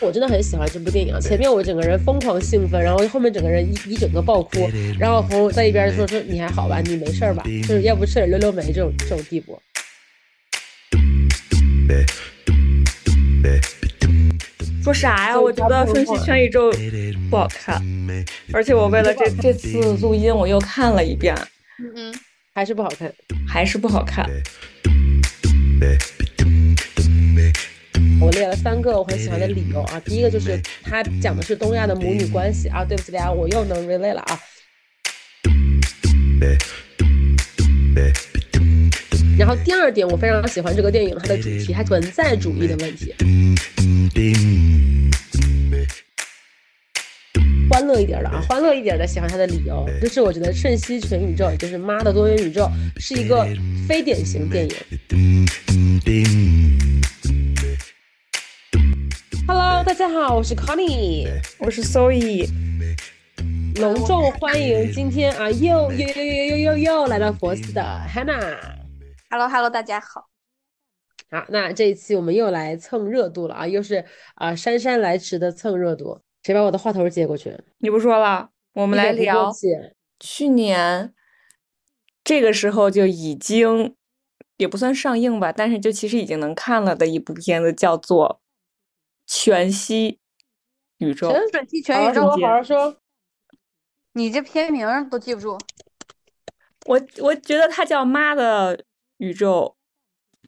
我真的很喜欢这部电影，前面我整个人疯狂兴奋，然后后面整个人一一整个爆哭，然后朋友在一边说说你还好吧，你没事儿吧，就是要不吃点溜溜梅这种这种地步。说啥呀？我觉得《瞬息全宇宙》不好看，而且我为了这这次录音，我又看了一遍，嗯，还是不好看，还是不好看。我列了三个我很喜欢的理由啊，第一个就是它讲的是东亚的母女关系啊，对不起大家，我又能 relate 了啊。然后第二点，我非常喜欢这个电影它的主题，它存在主义的问题。欢乐一点的啊，欢乐一点的喜欢它的理由，就是我觉得《瞬息全宇宙》也就是《妈的多元宇宙》是一个非典型电影。Hello，大家好，我是 Connie，我是 Soe 隆重欢迎今天啊又又又又又又又来到佛寺的 Hannah。Hello，Hello，大家好。好，那这一期我们又来蹭热度了啊，又是啊姗姗来迟的蹭热度。谁把我的话头接过去？你不说了，我们来聊。去年这个时候就已经也不算上映吧，但是就其实已经能看了的一部片子，叫做。全息宇宙，全息全宇宙，好好说。你这片名都记不住。我我觉得它叫《妈的宇宙》，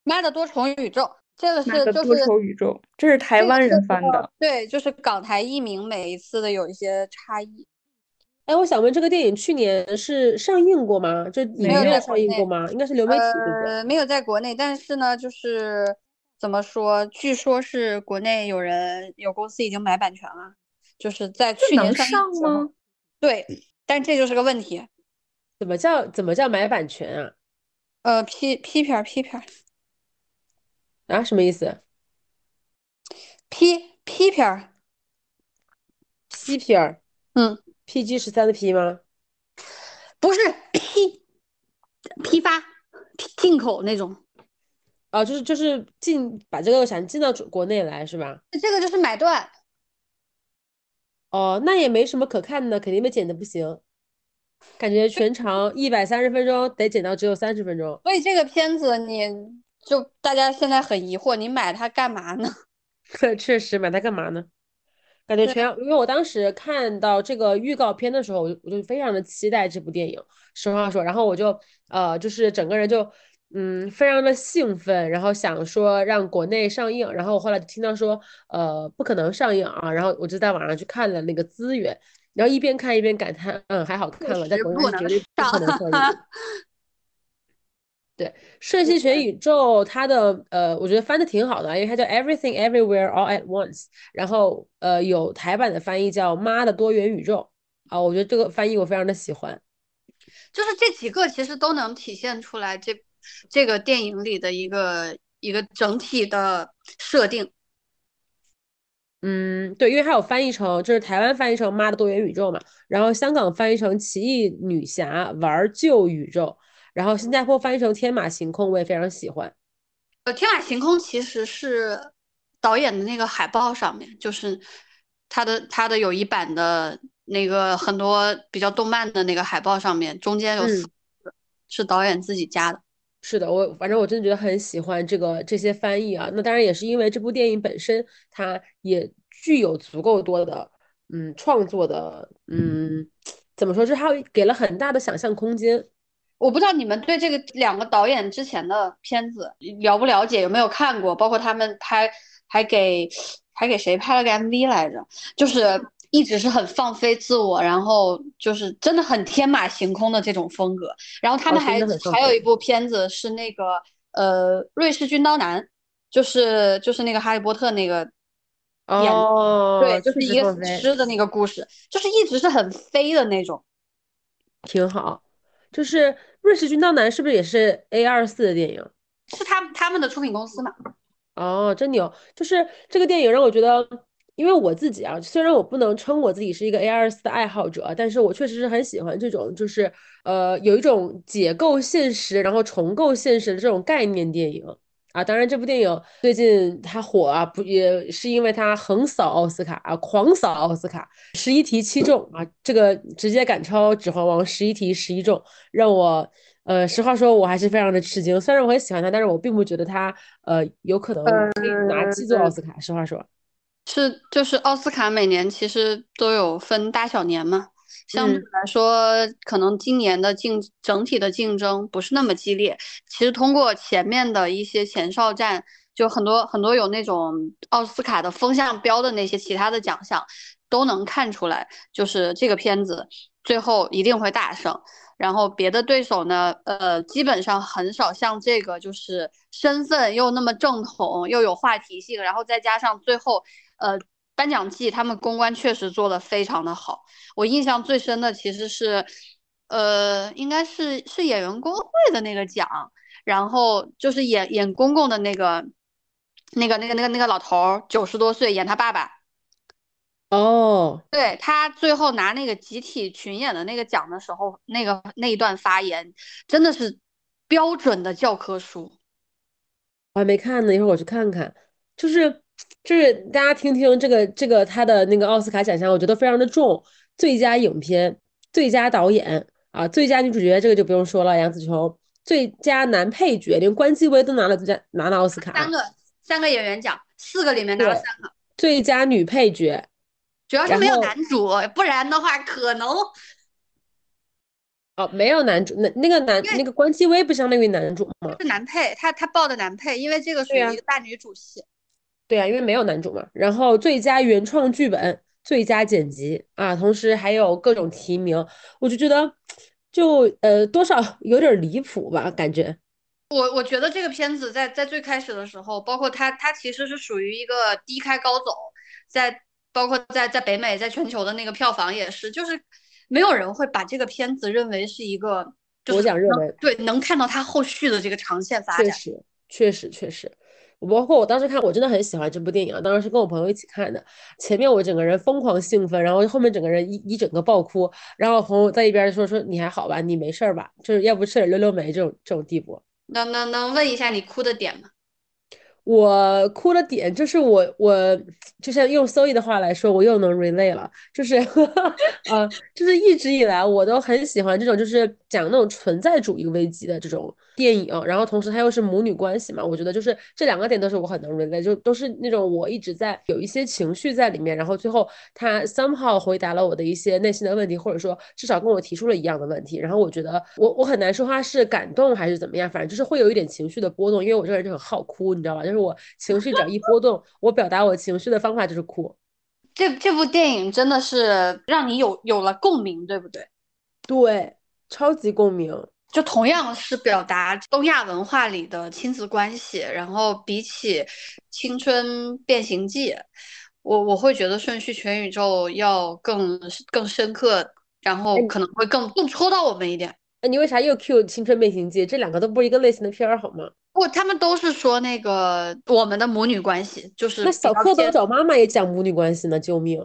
妈的多重宇宙。这个是就是多重宇宙，这是台湾人翻的。对，就是港台译名每一次的有一些差异。哎，我想问，这个电影去年是上映过吗？就没有上映过吗？应该是流媒体，呃，没有在国内，但是呢，就是。怎么说？据说是国内有人有公司已经买版权了，就是在去年上吗？对，但这就是个问题。怎么叫怎么叫买版权啊？呃，批批片批片啊？什么意思？批批片批片嗯，PG 十三的 P 吗？不是批批发进口那种。啊，就是就是进把这个想进到国内来是吧？这个就是买断。哦，那也没什么可看的，肯定被剪的不行。感觉全长一百三十分钟，得剪到只有三十分钟。所以这个片子，你就大家现在很疑惑，你买它干嘛呢？确实，买它干嘛呢？感觉全，因为我当时看到这个预告片的时候，我就我就非常的期待这部电影。实话说，然后我就呃，就是整个人就。嗯，非常的兴奋，然后想说让国内上映，然后我后来就听到说，呃，不可能上映啊，然后我就在网上去看了那个资源，然后一边看一边感叹，嗯，还好看了，在国内绝对不可能上映。对，《瞬息全宇宙》它的呃，我觉得翻的挺好的，因为它叫 Everything Everywhere All at Once，然后呃，有台版的翻译叫《妈的多元宇宙》啊，我觉得这个翻译我非常的喜欢，就是这几个其实都能体现出来这。这个电影里的一个一个整体的设定，嗯，对，因为它有翻译成，就是台湾翻译成《妈的多元宇宙》嘛，然后香港翻译成《奇异女侠玩旧宇宙》，然后新加坡翻译成《天马行空》，我也非常喜欢。呃，《天马行空》其实是导演的那个海报上面，就是他的他的有一版的那个很多比较动漫的那个海报上面，中间有四个是导演自己加的。是的，我反正我真的觉得很喜欢这个这些翻译啊。那当然也是因为这部电影本身，它也具有足够多的嗯创作的嗯怎么说，就是它给了很大的想象空间。我不知道你们对这个两个导演之前的片子了不了解，有没有看过？包括他们拍还给还给谁拍了个 MV 来着？就是。一直是很放飞自我，然后就是真的很天马行空的这种风格。然后他们还还有一部片子是那个呃瑞士军刀男，就是就是那个哈利波特那个演，对，就是一个死尸的那个故事，就是一直是很飞的那种，挺好。就是瑞士军刀男是不是也是 A 二四的电影？是他他们的出品公司嘛？哦，真牛！就是这个电影让我觉得。因为我自己啊，虽然我不能称我自己是一个 A 二四的爱好者，但是我确实是很喜欢这种，就是呃，有一种解构现实，然后重构现实的这种概念电影啊，当然这部电影最近它火啊，不也是因为它横扫奥斯卡啊，狂扫奥斯卡，十一题七中啊，这个直接赶超《指环王》十一题十一中，让我呃，实话说，我还是非常的吃惊。虽然我很喜欢他，但是我并不觉得他呃有可能可以拿七座奥斯卡。实话说，是就是奥斯卡每年其实都有分大小年嘛。相对来说，可能今年的竞整体的竞争不是那么激烈。其实通过前面的一些前哨战，就很多很多有那种奥斯卡的风向标的那些其他的奖项，都能看出来，就是这个片子最后一定会大胜。然后别的对手呢，呃，基本上很少像这个，就是身份又那么正统，又有话题性，然后再加上最后，呃。颁奖季，他们公关确实做的非常的好。我印象最深的其实是，呃，应该是是演员工会的那个奖，然后就是演演公公的那个，那个那个那个那个老头，九十多岁演他爸爸。哦，对他最后拿那个集体群演的那个奖的时候，那个那一段发言真的是标准的教科书。我还没看呢，一会儿我去看看。就是。就是大家听听这个这个他的那个奥斯卡奖项，我觉得非常的重。最佳影片、最佳导演啊、最佳女主角这个就不用说了，杨紫琼。最佳男配角，连关继威都拿了最佳拿了奥斯卡。三个三个演员奖，四个里面拿了三个。最佳女配角，主要是没有男主，不然的话可能。哦，没有男主，那那个男那个关继威不相当于男主吗？是男配，他他报的男配，因为这个属于一个大女主戏。对啊，因为没有男主嘛。然后最佳原创剧本、最佳剪辑啊，同时还有各种提名，我就觉得就呃多少 有点离谱吧，感觉。我我觉得这个片子在在最开始的时候，包括它它其实是属于一个低开高走，在包括在在北美在全球的那个票房也是，就是没有人会把这个片子认为是一个我讲热门，对，能看到它后续的这个长线发展。确实，确实，确实。包括我当时看，我真的很喜欢这部电影啊！当时是跟我朋友一起看的，前面我整个人疯狂兴奋，然后后面整个人一一整个爆哭，然后朋友在一边说说你还好吧，你没事吧？就是要不吃点溜溜梅这种这种地步。能能能问一下你哭的点吗？我哭的点就是我我就像用 Zoe 的话来说，我又能 relate 了，就是 呃，就是一直以来我都很喜欢这种就是讲那种存在主义危机的这种电影，然后同时它又是母女关系嘛，我觉得就是这两个点都是我很能 relate，就都是那种我一直在有一些情绪在里面，然后最后他 somehow 回答了我的一些内心的问题，或者说至少跟我提出了一样的问题，然后我觉得我我很难说他是感动还是怎么样，反正就是会有一点情绪的波动，因为我这个人就很好哭，你知道吧？就是。我情绪只要一波动，我表达我情绪的方法就是哭。这这部电影真的是让你有有了共鸣，对不对？对，超级共鸣。就同样是表达东亚文化里的亲子关系，然后比起《青春变形记》，我我会觉得《顺序全宇宙》要更更深刻，然后可能会更更戳到我们一点。哎，你为啥又 Q《青春变形记》？这两个都不是一个类型的片儿，好吗？不，他们都是说那个我们的母女关系，就是那小蝌蚪找妈妈也讲母女关系呢，救命！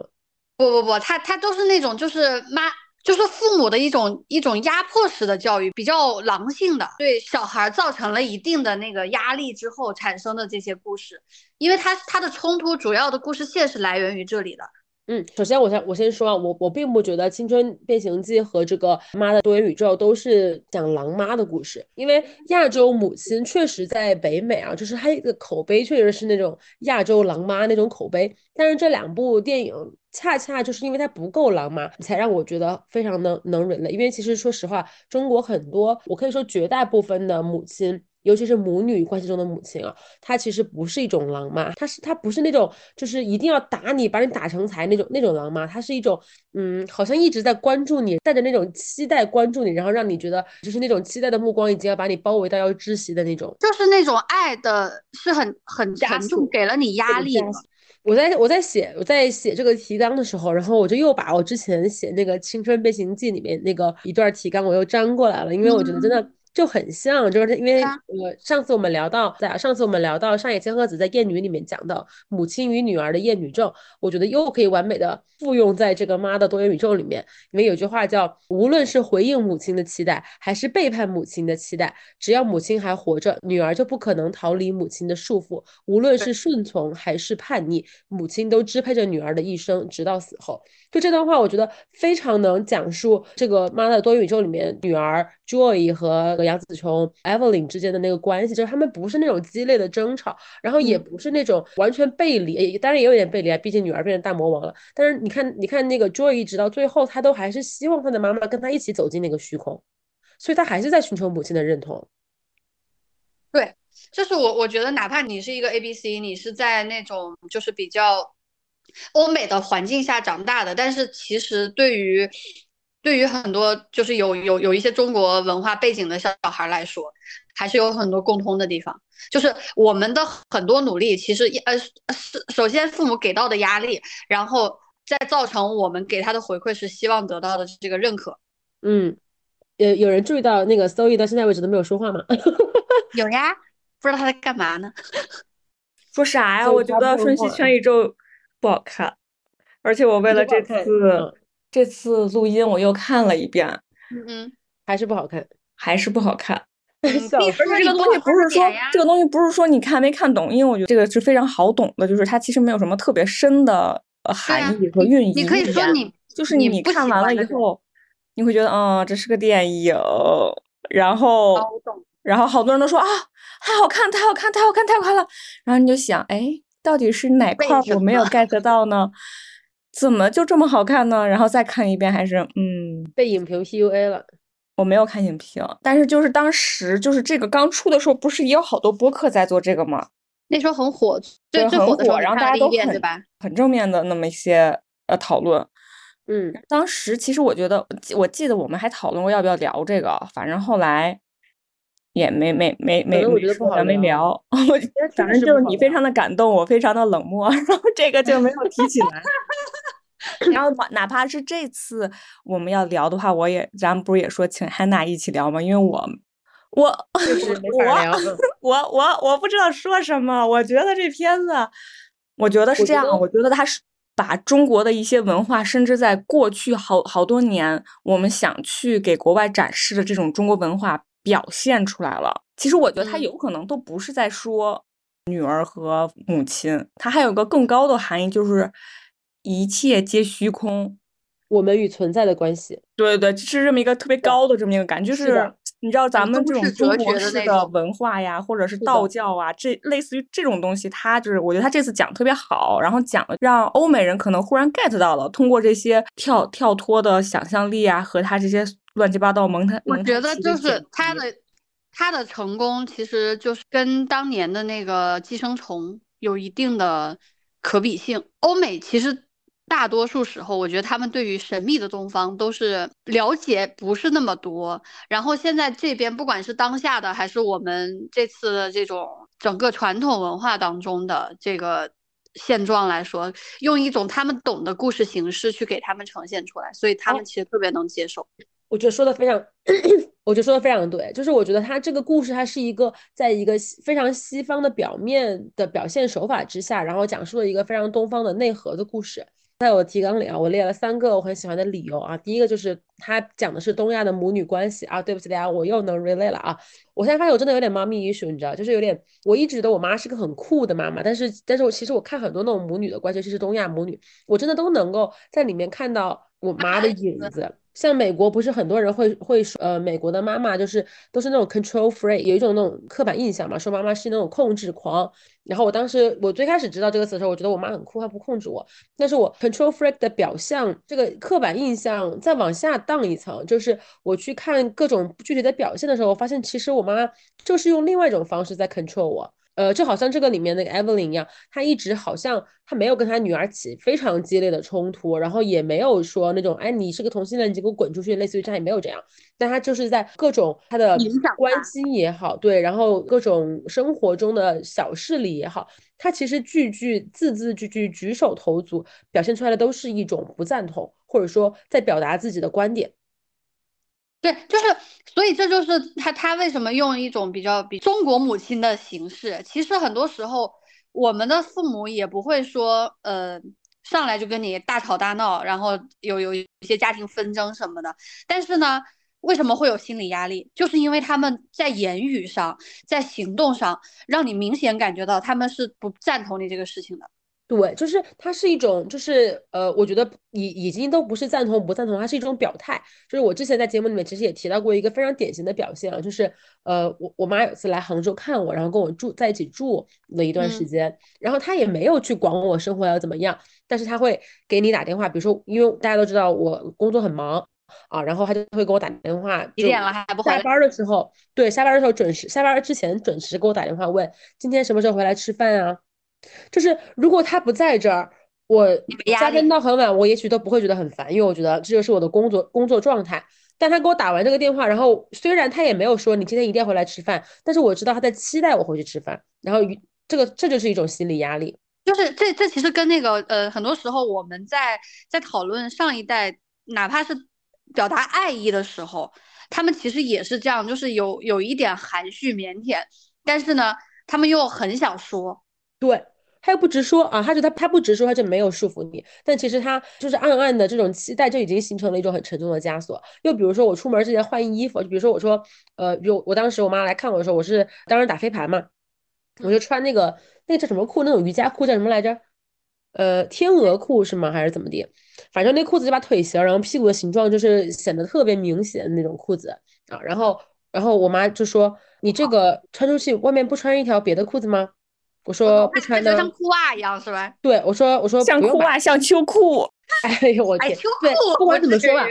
不不不，他他都是那种就是妈，就是父母的一种一种压迫式的教育，比较狼性的，对小孩造成了一定的那个压力之后产生的这些故事，因为他他的冲突主要的故事线是来源于这里的。嗯，首先我先我先说啊，我我并不觉得《青春变形记》和这个《妈的多元宇宙》都是讲狼妈的故事，因为亚洲母亲确实在北美啊，就是它一个口碑确实是那种亚洲狼妈那种口碑，但是这两部电影恰恰就是因为它不够狼嘛，才让我觉得非常的能忍耐。因为其实说实话，中国很多，我可以说绝大部分的母亲。尤其是母女关系中的母亲啊，她其实不是一种狼妈，她是她不是那种就是一定要打你把你打成才那种那种狼妈，她是一种嗯，好像一直在关注你，带着那种期待关注你，然后让你觉得就是那种期待的目光已经要把你包围到要窒息的那种，就是那种爱的是很很沉重，给了你压力。我在我在写我在写这个提纲的时候，然后我就又把我之前写那个《青春变形记》里面那个一段提纲我又粘过来了，因为我觉得真的。就很像，就是因为呃，上次我们聊到，在上次我们聊到上野千鹤子在《厌女》里面讲的母亲与女儿的厌女症，我觉得又可以完美的复用在这个妈的多元宇宙里面。因为有句话叫，无论是回应母亲的期待，还是背叛母亲的期待，只要母亲还活着，女儿就不可能逃离母亲的束缚。无论是顺从还是叛逆，母亲都支配着女儿的一生，直到死后。就这段话，我觉得非常能讲述这个妈的多元宇宙里面女儿 Joy 和杨紫琼 Evelyn 之间的那个关系，就是他们不是那种激烈的争吵，然后也不是那种完全背离，当然也有点背离啊，毕竟女儿变成大魔王了。但是你看，你看那个 Joy 一直到最后，她都还是希望她的妈妈跟她一起走进那个虚空，所以她还是在寻求母亲的认同。对，就是我我觉得，哪怕你是一个 A B C，你是在那种就是比较。欧美的环境下长大的，但是其实对于对于很多就是有有有一些中国文化背景的小小孩来说，还是有很多共通的地方。就是我们的很多努力，其实呃是首先父母给到的压力，然后再造成我们给他的回馈是希望得到的这个认可。嗯，有有人注意到那个 Zoe 到现在为止都没有说话吗？有呀，不知道他在干嘛呢？说啥呀？我觉得《瞬息全宇宙》。不好看，而且我为了这次这次录音，我又看了一遍，嗯嗯，还是不好看，还是不好看。而且这个东西不是说这个东西不是说你看没看懂，因为我觉得这个是非常好懂的，就是它其实没有什么特别深的含义和寓意。你可以说你就是你看完了以后，你会觉得嗯，这是个电影，然后然后好多人都说啊，太好看，太好看，太好看，太好看了，然后你就想，哎。到底是哪块我没有 get 到呢？怎么就这么好看呢？然后再看一遍，还是嗯，被影评 PUA 了。我没有看影评，但是就是当时就是这个刚出的时候，不是也有好多播客在做这个吗？那时候很火，对，很火，然后大家都很很正面的那么一些呃讨论。嗯，当时其实我觉得，我记得我们还讨论过要不要聊这个，反正后来。也没没没没我觉得不好没聊，我反正就是你非常的感动，我非常的冷漠，然后这个就没有提起来。然后哪怕是这次我们要聊的话，我也咱们不是也说请汉娜一起聊吗？因为我我我我我我不知道说什么。我觉得这片子，我觉得是这样，我觉得他是把中国的一些文化，甚至在过去好好多年，我们想去给国外展示的这种中国文化。表现出来了。其实我觉得他有可能都不是在说女儿和母亲，他还有个更高的含义，就是一切皆虚空，我们与存在的关系。对对对，是这么一个特别高的这么一个感觉，就是你知道咱们这种中国式的文化呀，或者是道教啊，这类似于这种东西，他就是我觉得他这次讲特别好，然后讲让欧美人可能忽然 get 到了，通过这些跳跳脱的想象力啊，和他这些。乱七八糟蒙太，我觉得就是他的他的成功，其实就是跟当年的那个寄生虫有一定的可比性。欧美其实大多数时候，我觉得他们对于神秘的东方都是了解不是那么多。然后现在这边，不管是当下的还是我们这次的这种整个传统文化当中的这个现状来说，用一种他们懂的故事形式去给他们呈现出来，所以他们其实特别能接受。我觉得说的非常，我觉得说的非常对，就是我觉得他这个故事，它是一个在一个非常西方的表面的表现手法之下，然后讲述了一个非常东方的内核的故事。在我提纲里啊，我列了三个我很喜欢的理由啊。第一个就是他讲的是东亚的母女关系啊。对不起大家，我又能 relate 了啊。我现在发现我真的有点妈咪艺术你知道，就是有点，我一直觉得我妈是个很酷的妈妈，但是，但是我其实我看很多那种母女的关系，其实东亚母女，我真的都能够在里面看到我妈的影子。像美国不是很多人会会说，呃，美国的妈妈就是都是那种 control freak，有一种那种刻板印象嘛，说妈妈是那种控制狂。然后我当时我最开始知道这个词的时候，我觉得我妈很酷，她不控制我。但是我 control freak 的表象，这个刻板印象再往下荡一层，就是我去看各种具体的表现的时候，我发现其实我妈就是用另外一种方式在 control 我。呃，就好像这个里面那个 Evelyn 一样，她一直好像她没有跟她女儿起非常激烈的冲突，然后也没有说那种，哎，你是个同性恋，你给我滚出去，类似于这样也没有这样。但她就是在各种她的关心也好，对，然后各种生活中的小事里也好，她其实句句字字句句举手投足表现出来的都是一种不赞同，或者说在表达自己的观点。对，就是，所以这就是他他为什么用一种比较比中国母亲的形式。其实很多时候，我们的父母也不会说，呃，上来就跟你大吵大闹，然后有有一些家庭纷争什么的。但是呢，为什么会有心理压力？就是因为他们在言语上，在行动上，让你明显感觉到他们是不赞同你这个事情的。对，就是它是一种，就是呃，我觉得已已经都不是赞同不赞同，它是一种表态。就是我之前在节目里面其实也提到过一个非常典型的表现啊，就是呃，我我妈有次来杭州看我，然后跟我住在一起住了一段时间，然后她也没有去管我生活要怎么样，但是她会给你打电话，比如说因为大家都知道我工作很忙啊，然后她就会给我打电话，几点了还不回来？下班的时候，对，下班的时候准时，下班之前准时给我打电话问今天什么时候回来吃饭啊？就是如果他不在这儿，我加班到很晚，我也许都不会觉得很烦，因为我觉得这就是我的工作工作状态。但他给我打完这个电话，然后虽然他也没有说你今天一定要回来吃饭，但是我知道他在期待我回去吃饭。然后这个这就是一种心理压力，就是这这其实跟那个呃很多时候我们在在讨论上一代，哪怕是表达爱意的时候，他们其实也是这样，就是有有一点含蓄腼腆，但是呢，他们又很想说。对他又不直说啊，他就他他不直说，他就没有束缚你。但其实他就是暗暗的这种期待，就已经形成了一种很沉重的枷锁。又比如说我出门之前换衣服，就比如说我说，呃，有我当时我妈来看我的时候，我是当时打飞盘嘛，我就穿那个那个叫什么裤，那种瑜伽裤叫什么来着？呃，天鹅裤是吗？还是怎么的？反正那裤子就把腿型，然后屁股的形状就是显得特别明显的那种裤子啊。然后然后我妈就说：“你这个穿出去外面不穿一条别的裤子吗？”我说不穿的，像裤袜一样是吧？对，我说我说像裤袜，像秋裤。哎呦我天！对，不管怎么说吧，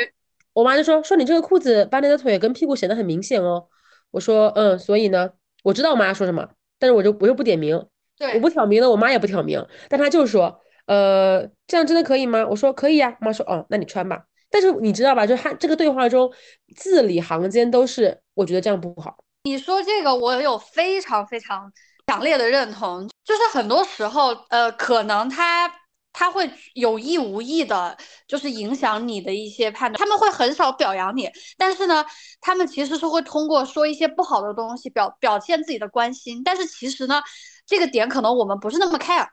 我妈就说说你这个裤子把你的腿跟屁股显得很明显哦。我说嗯，所以呢，我知道我妈说什么，但是我就我又不点名，对，我不挑明了，我妈也不挑明，但她就说呃，这样真的可以吗？我说可以呀。妈说哦，那你穿吧。但是你知道吧，就她这个对话中字里行间都是我觉得这样不好。你说这个我有非常非常。强烈的认同，就是很多时候，呃，可能他他会有意无意的，就是影响你的一些判断。他们会很少表扬你，但是呢，他们其实是会通过说一些不好的东西表表现自己的关心。但是其实呢，这个点可能我们不是那么 care。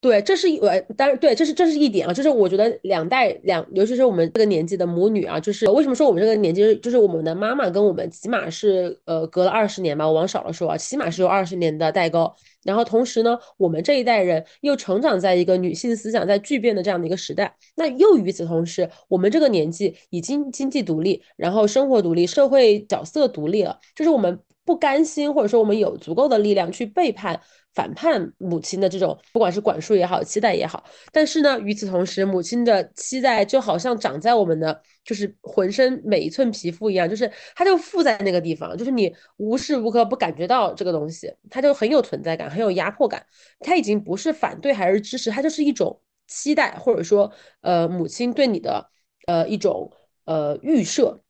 对，这是一呃，当然对，这是这是一点啊，就是我觉得两代两，尤其是我们这个年纪的母女啊，就是为什么说我们这个年纪，就是我们的妈妈跟我们起码是呃隔了二十年吧，我往少了说啊，起码是有二十年的代沟。然后同时呢，我们这一代人又成长在一个女性思想在巨变的这样的一个时代，那又与此同时，我们这个年纪已经经济独立，然后生活独立，社会角色独立了，就是我们不甘心，或者说我们有足够的力量去背叛。反叛母亲的这种，不管是管束也好，期待也好，但是呢，与此同时，母亲的期待就好像长在我们的就是浑身每一寸皮肤一样，就是它就附在那个地方，就是你无时无刻不感觉到这个东西，它就很有存在感，很有压迫感。它已经不是反对还是支持，它就是一种期待，或者说，呃，母亲对你的呃一种呃预设。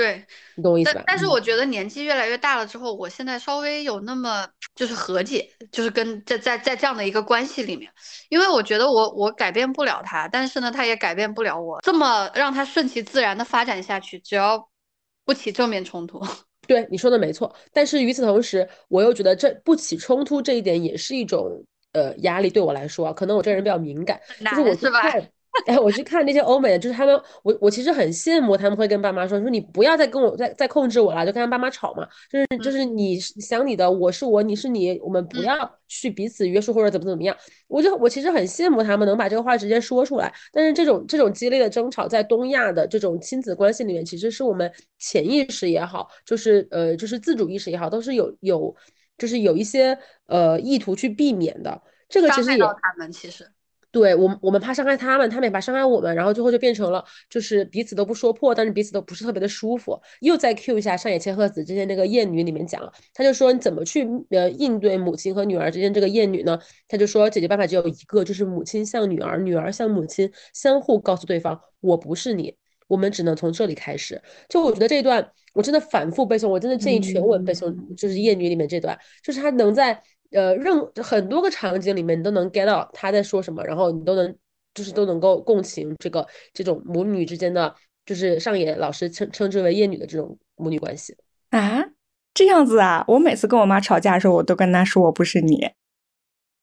对，你懂我意思吧？但是我觉得年纪越来越大了之后，我现在稍微有那么就是和解，就是跟在在在这样的一个关系里面，因为我觉得我我改变不了他，但是呢，他也改变不了我。这么让他顺其自然的发展下去，只要不起正面冲突。对，你说的没错。但是与此同时，我又觉得这不起冲突这一点也是一种呃压力，对我来说，可能我这人比较敏感，就是我是吧？哎，我去看那些欧美的，就是他们，我我其实很羡慕他们会跟爸妈说，说你不要再跟我再再控制我了，就跟他爸妈吵嘛，就是就是你想你的，我是我，你是你，我们不要去彼此约束或者怎么怎么样。我就我其实很羡慕他们能把这个话直接说出来，但是这种这种激烈的争吵在东亚的这种亲子关系里面，其实是我们潜意识也好，就是呃就是自主意识也好，都是有有就是有一些呃意图去避免的。这个其实也他们其实。对我们，我们怕伤害他们，他们也怕伤害我们，然后最后就变成了，就是彼此都不说破，但是彼此都不是特别的舒服。又再 Q 一下上野千鹤子之前那个厌女里面讲了，他就说你怎么去呃应对母亲和女儿之间这个厌女呢？他就说解决办法只有一个，就是母亲像女儿，女儿像母亲，相互告诉对方我不是你，我们只能从这里开始。就我觉得这一段我真的反复背诵，我真的建议全文背诵，就是厌女里面这段，就是他能在。呃，任很多个场景里面，你都能 get 到他在说什么，然后你都能就是都能够共情这个这种母女之间的，就就是上野老师称称之为厌女的这种母女关系啊？这样子啊？我每次跟我妈吵架的时候，我都跟她说我不是你。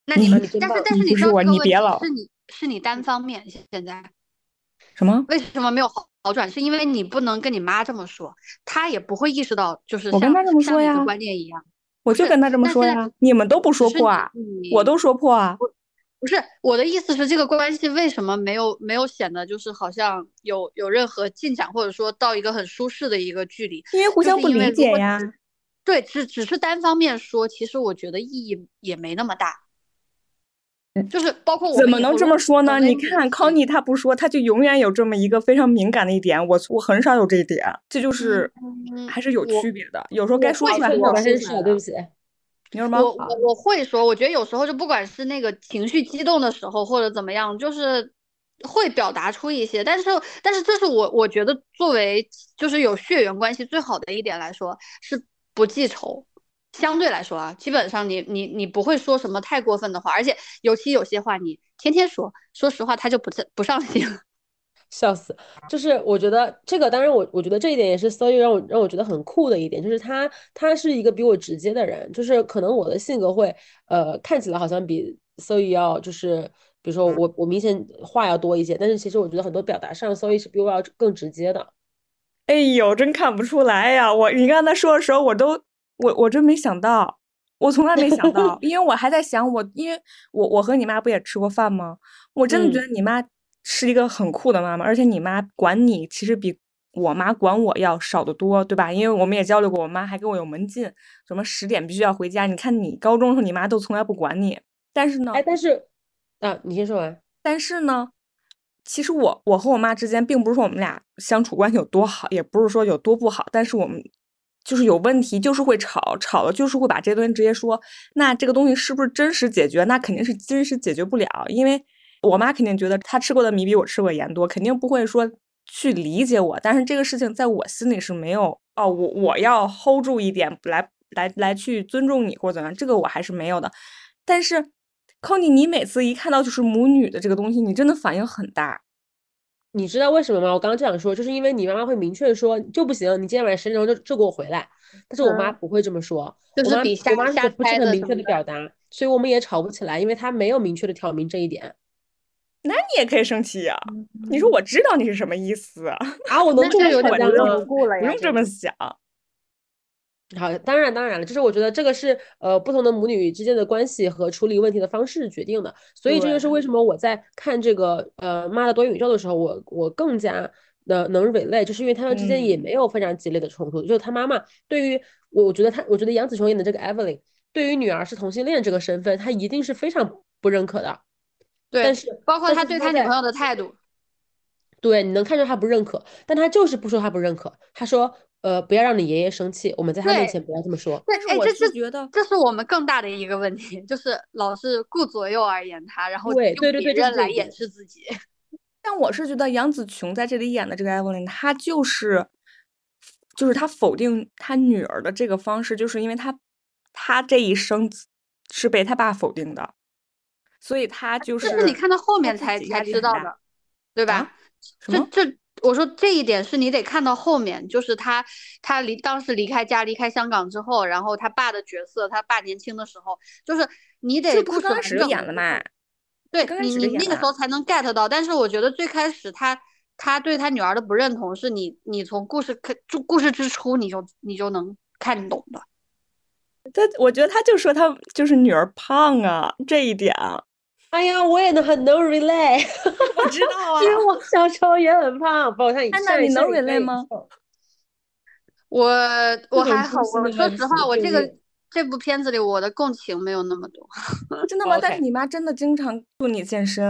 那你 们，但是但是你不是我，你别老是你是你单方面现在什么？为什么没有好转？是因为你不能跟你妈这么说，她也不会意识到，就是我跟她这么说呀，观念一样。我就跟他这么说呀，你们都不说破啊，我都说破啊。不是我的意思是，这个关系为什么没有没有显得就是好像有有任何进展，或者说到一个很舒适的一个距离？因为互相不理解呀。对，只只是单方面说，其实我觉得意义也没那么大。就是包括我怎么能这么说呢？你看康妮她不说，她就永远有这么一个非常敏感的一点。我我很少有这一点，这就是还是有区别的。有时候该说出来，我先说，对不起。你什么？我我我会说，我觉得有时候就不管是那个情绪激动的时候，或者怎么样，就是会表达出一些。但是但是这是我我觉得作为就是有血缘关系最好的一点来说，是不记仇。相对来说啊，基本上你你你不会说什么太过分的话，而且尤其有些话你天天说，说实话他就不不上心。笑死！就是我觉得这个，当然我我觉得这一点也是 So y 让我让我觉得很酷的一点，就是他他是一个比我直接的人，就是可能我的性格会呃看起来好像比 So y 要就是比如说我我明显话要多一些，但是其实我觉得很多表达上 So y 是比我要更直接的。哎呦，真看不出来呀！我你刚才说的时候，我都我我真没想到，我从来没想到，因为我还在想我，因为我我和你妈不也吃过饭吗？我真的觉得你妈。是一个很酷的妈妈，而且你妈管你其实比我妈管我要少得多，对吧？因为我们也交流过，我妈还跟我有门禁，什么十点必须要回家。你看你高中时候，你妈都从来不管你。但是呢，哎，但是啊，你先说完。但是呢，其实我我和我妈之间，并不是说我们俩相处关系有多好，也不是说有多不好，但是我们就是有问题，就是会吵，吵了就是会把这些东西直接说。那这个东西是不是真实解决？那肯定是真实解决不了，因为。我妈肯定觉得她吃过的米比我吃过盐多，肯定不会说去理解我。但是这个事情在我心里是没有哦，我我要 hold 住一点来来来去尊重你或者怎样，这个我还是没有的。但是 c o n y 你每次一看到就是母女的这个东西，你真的反应很大。你知道为什么吗？我刚刚就想说，就是因为你妈妈会明确说就不行，你今天晚上十点钟就就给我回来。但是我妈不会这么说，就是比我妈是不是很明确的表达，所以我们也吵不起来，因为她没有明确的挑明这一点。那你也可以生气呀！你说我知道你是什么意思啊？我能这么有点无辜了呀，不用这么想。好，当然当然了，就是我觉得这个是呃不同的母女之间的关系和处理问题的方式决定的，所以这就是为什么我在看这个呃妈的多元宇宙的时候，我我更加的能 relate，就是因为他们之间也没有非常激烈的冲突。就是他妈妈对于我，我觉得他，我觉得杨紫琼演的这个 Evelyn 对于女儿是同性恋这个身份，她一定是非常不认可的。对，但是包括他对他女朋友的态度，对，你能看出他不认可，但他就是不说他不认可。他说，呃，不要让你爷爷生气，我们在他面前不要这么说。但是我是觉得，这是我们更大的一个问题，就是老是顾左右而言他，然后对对对对，来掩饰自己。但我是觉得杨紫琼在这里演的这个艾 n 她就是，就是她否定她女儿的这个方式，就是因为她，她这一生是被她爸否定的。所以她就是，这是你看到后面才才知道的，对吧？这这，我说这一点是你得看到后面，就是他他离当时离开家离开香港之后，然后他爸的角色，他爸年轻的时候，就是你得故事开始演了嘛？对你你那个时候才能 get 到。但是我觉得最开始他他对他女儿的不认同，是你你从故事开就故事之初你就你就能看懂的。他我觉得他就说他就是女儿胖啊这一点啊。哎呀，我也能很能 relay，我知道啊，因为我小时候也很胖，包括像你。那你能 relay 吗？我我还好，我说实话，我这个这部片子里我的共情没有那么多。真的 吗？但是你妈真的经常助你健身。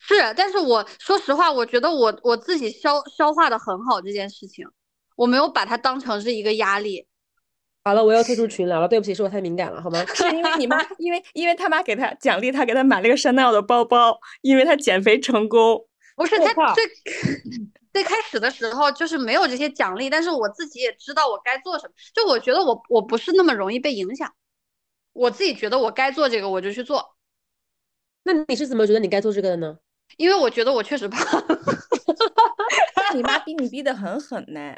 是，但是我说实话，我觉得我我自己消消化的很好这件事情，我没有把它当成是一个压力。好了，我要退出群聊了，对不起，是我太敏感了，好吗？是因为你妈，因为因为他妈给他奖励，他给他买了个香奈儿的包包，因为他减肥成功。不是他最最开始的时候就是没有这些奖励，但是我自己也知道我该做什么。就我觉得我我不是那么容易被影响，我自己觉得我该做这个我就去做。那你是怎么觉得你该做这个的呢？因为我觉得我确实胖。你 你妈逼你逼得很狠呢。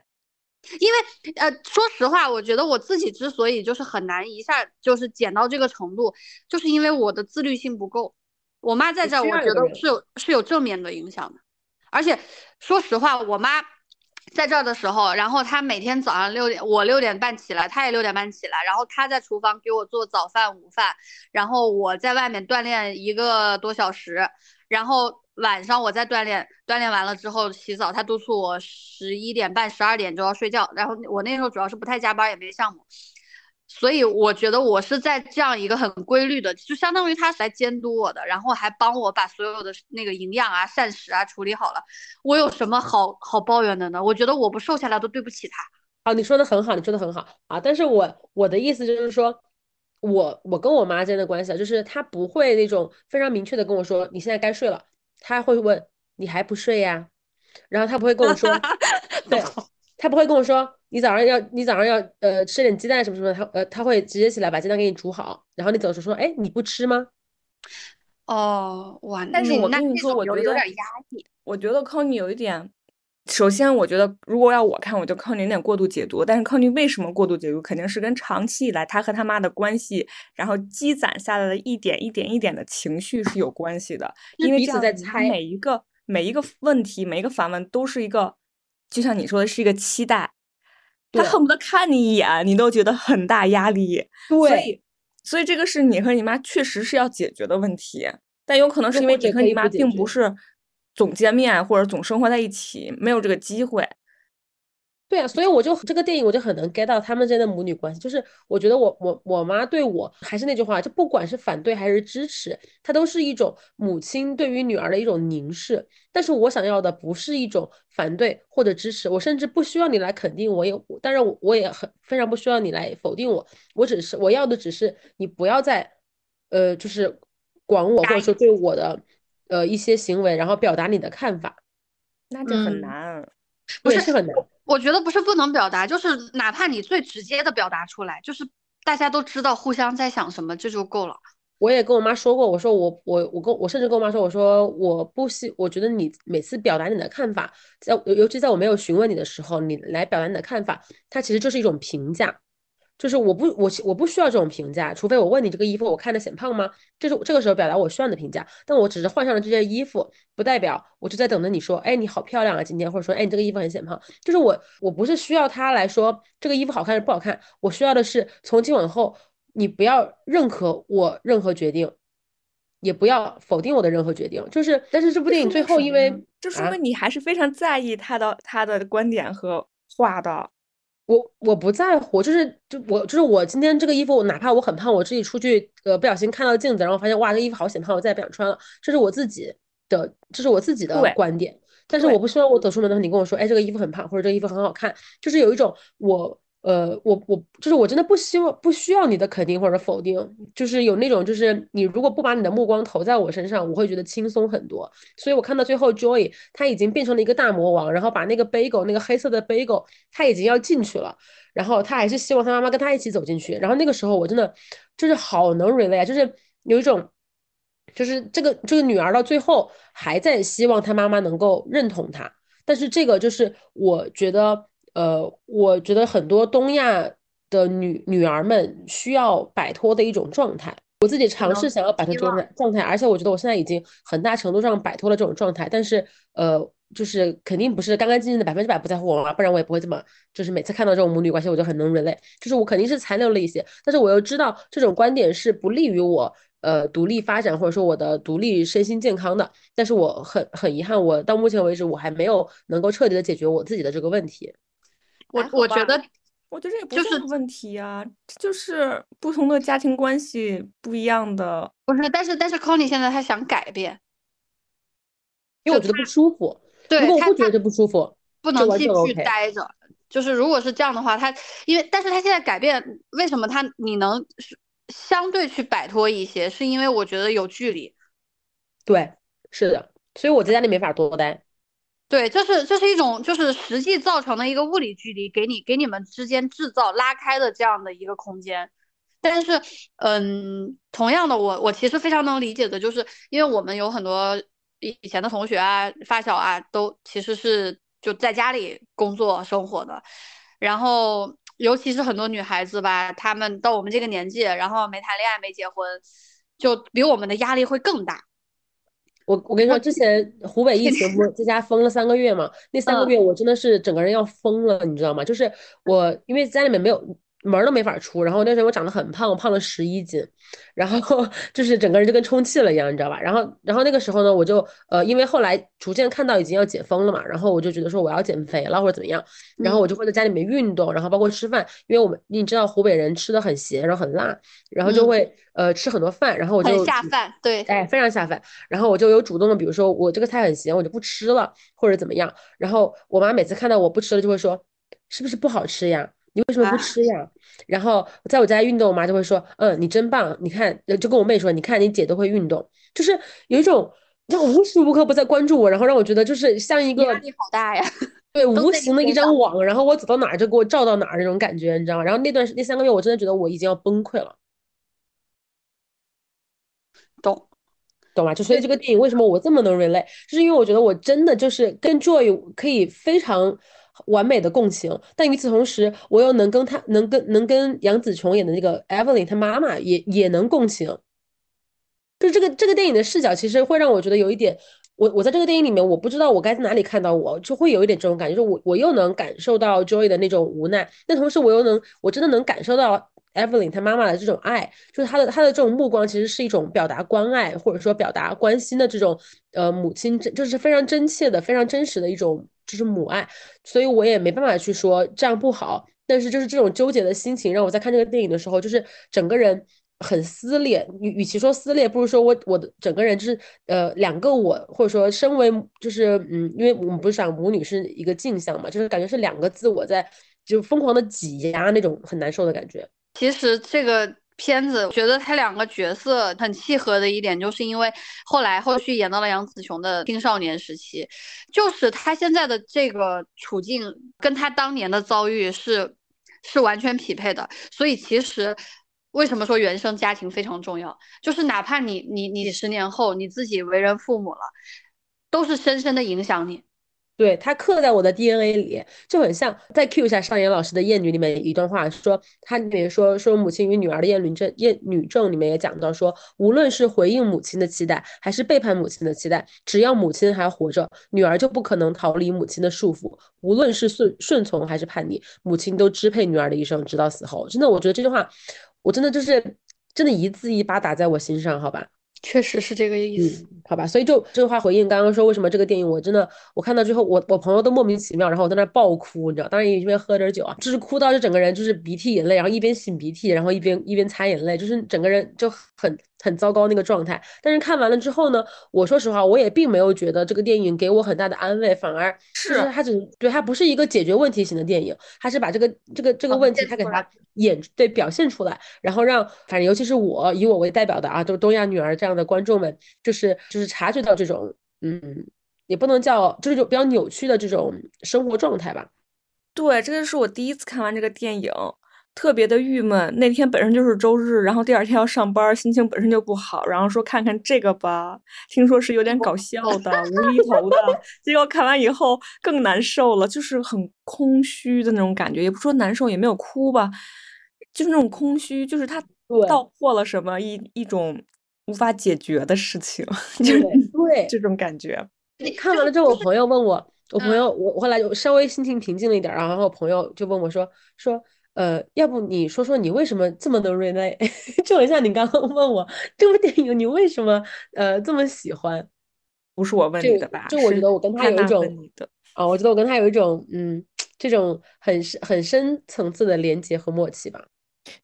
因为呃，说实话，我觉得我自己之所以就是很难一下就是减到这个程度，就是因为我的自律性不够。我妈在这儿，我觉得是有是有正面的影响的。而且说实话，我妈在这儿的时候，然后她每天早上六点，我六点半起来，她也六点半起来，然后她在厨房给我做早饭、午饭，然后我在外面锻炼一个多小时，然后。晚上我在锻炼，锻炼完了之后洗澡，他督促我十一点半、十二点就要睡觉。然后我那时候主要是不太加班，也没项目，所以我觉得我是在这样一个很规律的，就相当于他是来监督我的，然后还帮我把所有的那个营养啊、膳食啊处理好了。我有什么好好抱怨的呢？我觉得我不瘦下来都对不起他。啊，你说的很好，你说的很好啊。但是我我的意思就是说，我我跟我妈之间的关系啊，就是她不会那种非常明确的跟我说，你现在该睡了。他会问你还不睡呀？然后他不会跟我说，对，他不会跟我说你早上要你早上要呃吃点鸡蛋什么什么，他呃他会直接起来把鸡蛋给你煮好，然后你走的时候说，哎，你不吃吗？哦，哇，但是我跟你说，我觉得有点压抑。我觉得 Conny 有一点。首先，我觉得如果要我看，我就靠你有点过度解读。但是靠你为什么过度解读，肯定是跟长期以来他和他妈的关系，然后积攒下来的一点一点一点的情绪是有关系的。因为彼此在猜每一个每一个问题，每一个反问都是一个，就像你说的是一个期待。他恨不得看你一眼，你都觉得很大压力。对，所以所以这个是你和你妈确实是要解决的问题，但有可能是因为你和你妈并不是。总见面或者总生活在一起，没有这个机会。对啊，所以我就这个电影我就很能 get 到他们之间的母女关系。就是我觉得我我我妈对我还是那句话，就不管是反对还是支持，她都是一种母亲对于女儿的一种凝视。但是我想要的不是一种反对或者支持，我甚至不需要你来肯定我，也当然我我也很非常不需要你来否定我。我只是我要的只是你不要再呃，就是管我或者说对我的。呃，一些行为，然后表达你的看法，那就很难，不是很难。我觉得不是不能表达，就是哪怕你最直接的表达出来，就是大家都知道互相在想什么，这就够了。我也跟我妈说过，我说我我我跟我甚至跟我妈说，我说我不希，我觉得你每次表达你的看法，在尤尤其在我没有询问你的时候，你来表达你的看法，它其实就是一种评价。就是我不我我不需要这种评价，除非我问你这个衣服我看着显胖吗？这是这个时候表达我需要的评价。但我只是换上了这件衣服，不代表我就在等着你说，哎，你好漂亮啊，今天，或者说，哎，你这个衣服很显胖。就是我我不是需要他来说这个衣服好看是不好看，我需要的是从今往后你不要认可我任何决定，也不要否定我的任何决定。就是，但是这部电影最后因为这说明你还是非常在意他的他的观点和话的。我我不在乎，就是就我就是我今天这个衣服，哪怕我很胖，我自己出去呃不小心看到镜子，然后发现哇这衣服好显胖，我再也不想穿了，这是我自己的，这是我自己的观点。但是我不希望我走出门的时候你跟我说，哎这个衣服很胖，或者这个衣服很好看，就是有一种我。呃，我我就是我真的不希望不需要你的肯定或者否定，就是有那种就是你如果不把你的目光投在我身上，我会觉得轻松很多。所以我看到最后，Joy 他已经变成了一个大魔王，然后把那个 Bagel 那个黑色的 Bagel 他已经要进去了，然后他还是希望他妈妈跟他一起走进去。然后那个时候我真的就是好能 relate，就是有一种就是这个这个女儿到最后还在希望他妈妈能够认同他，但是这个就是我觉得。呃，我觉得很多东亚的女女儿们需要摆脱的一种状态，我自己尝试想要摆脱这种状态，而且我觉得我现在已经很大程度上摆脱了这种状态，但是呃，就是肯定不是干干净净的百分之百不在乎我妈，不然我也不会这么就是每次看到这种母女关系我就很能 relate，就是我肯定是残留了一些，但是我又知道这种观点是不利于我呃独立发展或者说我的独立身心健康的，但是我很很遗憾，我到目前为止我还没有能够彻底的解决我自己的这个问题。我我觉得，我觉得这也不是问题啊，就是不同的家庭关系不一样的。不是，但是但是 Conny 现在他想改变，因为我觉得不舒服。对，如果不觉得不舒服，不能继续待着。就是如果是这样的话，他因为但是他现在改变，为什么他你能相对去摆脱一些？是因为我觉得有距离。对，是的，所以我在家里没法多待。对，这是这是一种就是实际造成的一个物理距离，给你给你们之间制造拉开的这样的一个空间。但是，嗯，同样的，我我其实非常能理解的，就是因为我们有很多以以前的同学啊、发小啊，都其实是就在家里工作生活的，然后尤其是很多女孩子吧，她们到我们这个年纪，然后没谈恋爱没结婚，就比我们的压力会更大。我我跟你说，之前湖北疫情不在家封了三个月嘛？那三个月我真的是整个人要疯了，你知道吗？就是我因为家里面没有。门都没法出，然后那时候我长得很胖，我胖了十一斤，然后 就是整个人就跟充气了一样，你知道吧？然后，然后那个时候呢，我就呃，因为后来逐渐看到已经要解封了嘛，然后我就觉得说我要减肥了或者怎么样，然后我就会在家里面运动，然后包括吃饭，因为我们你知道湖北人吃的很咸，然后很辣，然后就会呃吃很多饭，然后我就下饭，对，哎，非常下饭，然后我就有主动的，比如说我这个菜很咸，我就不吃了或者怎么样，然后我妈每次看到我不吃了就会说，是不是不好吃呀？你为什么不吃呀？然后在我家运动，我妈就会说：“嗯，你真棒！你看，就跟我妹说，你看你姐都会运动，就是有一种让无时无刻不在关注我，然后让我觉得就是像一个压力好大呀。对，无形的一张网，然后我走到哪儿就给我照到哪儿那种感觉，你知道吗？然后那段那三个月，我真的觉得我已经要崩溃了。懂，懂吗？就所以这个电影为什么我这么能 relate，就是因为我觉得我真的就是跟 Joy 可以非常。完美的共情，但与此同时，我又能跟他能跟能跟杨紫琼演的那个 Evelyn 她妈妈也也能共情，就这个这个电影的视角其实会让我觉得有一点，我我在这个电影里面，我不知道我该在哪里看到我，就会有一点这种感觉，就是我我又能感受到 Joy 的那种无奈，但同时我又能我真的能感受到 Evelyn 她妈妈的这种爱，就是她的她的这种目光其实是一种表达关爱或者说表达关心的这种呃母亲真就是非常真切的非常真实的一种。就是母爱，所以我也没办法去说这样不好。但是就是这种纠结的心情，让我在看这个电影的时候，就是整个人很撕裂。与与其说撕裂，不如说我我的整个人就是呃两个我，或者说身为就是嗯，因为我们不是讲母女是一个镜像嘛，就是感觉是两个自我在就疯狂的挤压那种很难受的感觉。其实这个。片子觉得他两个角色很契合的一点，就是因为后来后续演到了杨紫琼的青少年时期，就是他现在的这个处境跟他当年的遭遇是是完全匹配的。所以其实为什么说原生家庭非常重要，就是哪怕你你你十年后你自己为人父母了，都是深深的影响你。对他刻在我的 DNA 里，就很像再 Q 一下上言老师的《艳女》里面一段话，说他里面说说母亲与女儿的厌女症，厌女症里面也讲到说，无论是回应母亲的期待，还是背叛母亲的期待，只要母亲还活着，女儿就不可能逃离母亲的束缚。无论是顺顺从还是叛逆，母亲都支配女儿的一生，直到死后。真的，我觉得这句话，我真的就是真的一字一巴打在我心上，好吧。确实是这个意思，好吧，所以就这个话回应刚刚说为什么这个电影我真的我看到之后我我朋友都莫名其妙，然后我在那爆哭，你知道，当然也因为喝点酒啊，就是哭到就整个人就是鼻涕眼泪，然后一边擤鼻涕，然后一边一边擦眼泪，就是整个人就很。很糟糕那个状态，但是看完了之后呢，我说实话，我也并没有觉得这个电影给我很大的安慰，反而是它只对它不是一个解决问题型的电影，它是把这个这个这个问题它给它演对表现出来，然后让反正尤其是我以我为代表的啊，都是东亚女儿这样的观众们，就是就是察觉到这种嗯，也不能叫就是就比较扭曲的这种生活状态吧。对，这个是我第一次看完这个电影。特别的郁闷，那天本身就是周日，然后第二天要上班，心情本身就不好，然后说看看这个吧，听说是有点搞笑的、无厘头的，结果看完以后更难受了，就是很空虚的那种感觉，也不说难受，也没有哭吧，就是那种空虚，就是他道破了什么一一种无法解决的事情，就是对这种感觉。你看完了之后，我朋友问我，我朋友我我后来就稍微心情平静了一点，然后我朋友就问我说说。呃，要不你说说你为什么这么的 relate？就很像你刚刚问我这部电影，你为什么呃这么喜欢？不是我问你的吧？就我觉得我跟他有一种啊，我觉得我跟他有一种嗯，这种很深很深层次的连接和默契吧。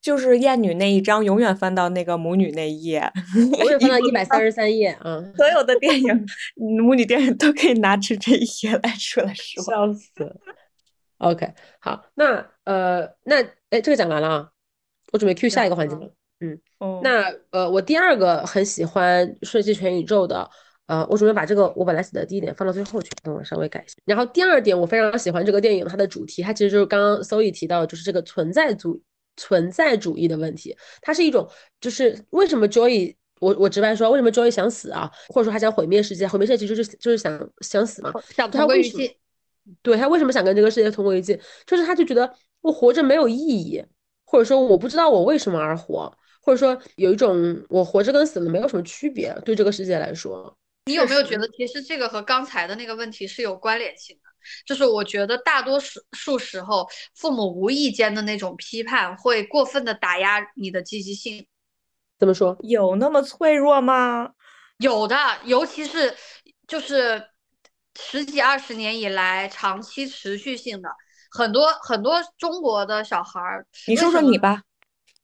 就是艳女那一章永远翻到那个母女那一页，永远 翻到一百三十三页啊。所有的电影母女电影都可以拿出这一页来说来说，笑死。OK，好，那呃，那哎，这个讲完了啊，我准备 Q 下一个环节了。嗯，那呃，我第二个很喜欢《瞬息全宇宙》的，呃，我准备把这个我本来写的第一点放到最后去，等我稍微改一下。然后第二点，我非常喜欢这个电影它的主题，它其实就是刚刚 Zoe 提到，就是这个存在主存在主义的问题。它是一种，就是为什么 Joy，我我直白说，为什么 Joy 想死啊？或者说他想毁灭世界？毁灭世界其实就是就是想想死嘛？想同归于尽。对他为什么想跟这个世界同归于尽？就是他就觉得我活着没有意义，或者说我不知道我为什么而活，或者说有一种我活着跟死了没有什么区别，对这个世界来说。你有没有觉得，其实这个和刚才的那个问题是有关联性的？就是我觉得大多数数时候，父母无意间的那种批判，会过分的打压你的积极性。怎么说？有那么脆弱吗？有的，尤其是就是十几二十年以来，长期持续性的很多很多中国的小孩儿。你说说你吧，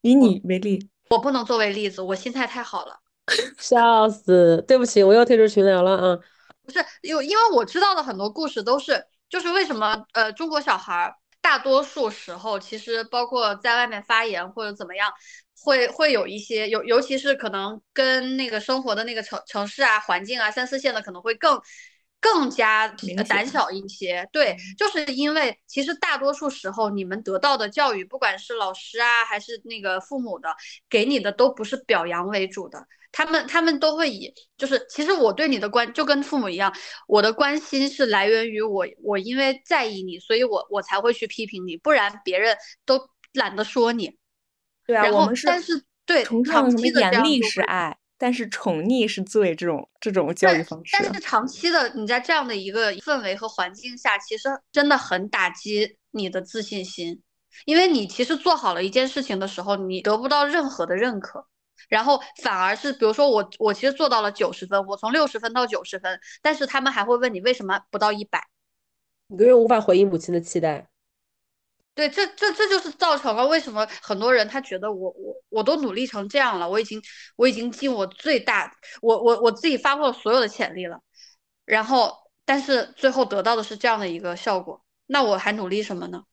以你为例。我不能作为例子，我心态太好了。笑死！对不起，我又退出群聊了啊。不是，因因为我知道的很多故事都是，就是为什么呃中国小孩儿大多数时候其实包括在外面发言或者怎么样，会会有一些尤尤其是可能跟那个生活的那个城城市啊环境啊三四线的可能会更。更加胆小一些，对，就是因为其实大多数时候你们得到的教育，不管是老师啊，还是那个父母的给你的，都不是表扬为主的。他们他们都会以，就是其实我对你的关就跟父母一样，我的关心是来源于我我因为在意你，所以我我才会去批评你，不然别人都懒得说你。对啊，我们是，但是对长期的严厉是爱。但是宠溺是罪，这种这种教育方式。但是长期的，你在这样的一个氛围和环境下，其实真的很打击你的自信心，因为你其实做好了一件事情的时候，你得不到任何的认可，然后反而是，比如说我我其实做到了九十分，我从六十分到九十分，但是他们还会问你为什么不到一百，你永远无法回应母亲的期待。对，这这这就是造成了为什么很多人他觉得我我我都努力成这样了，我已经我已经尽我最大，我我我自己发挥了所有的潜力了，然后但是最后得到的是这样的一个效果，那我还努力什么呢？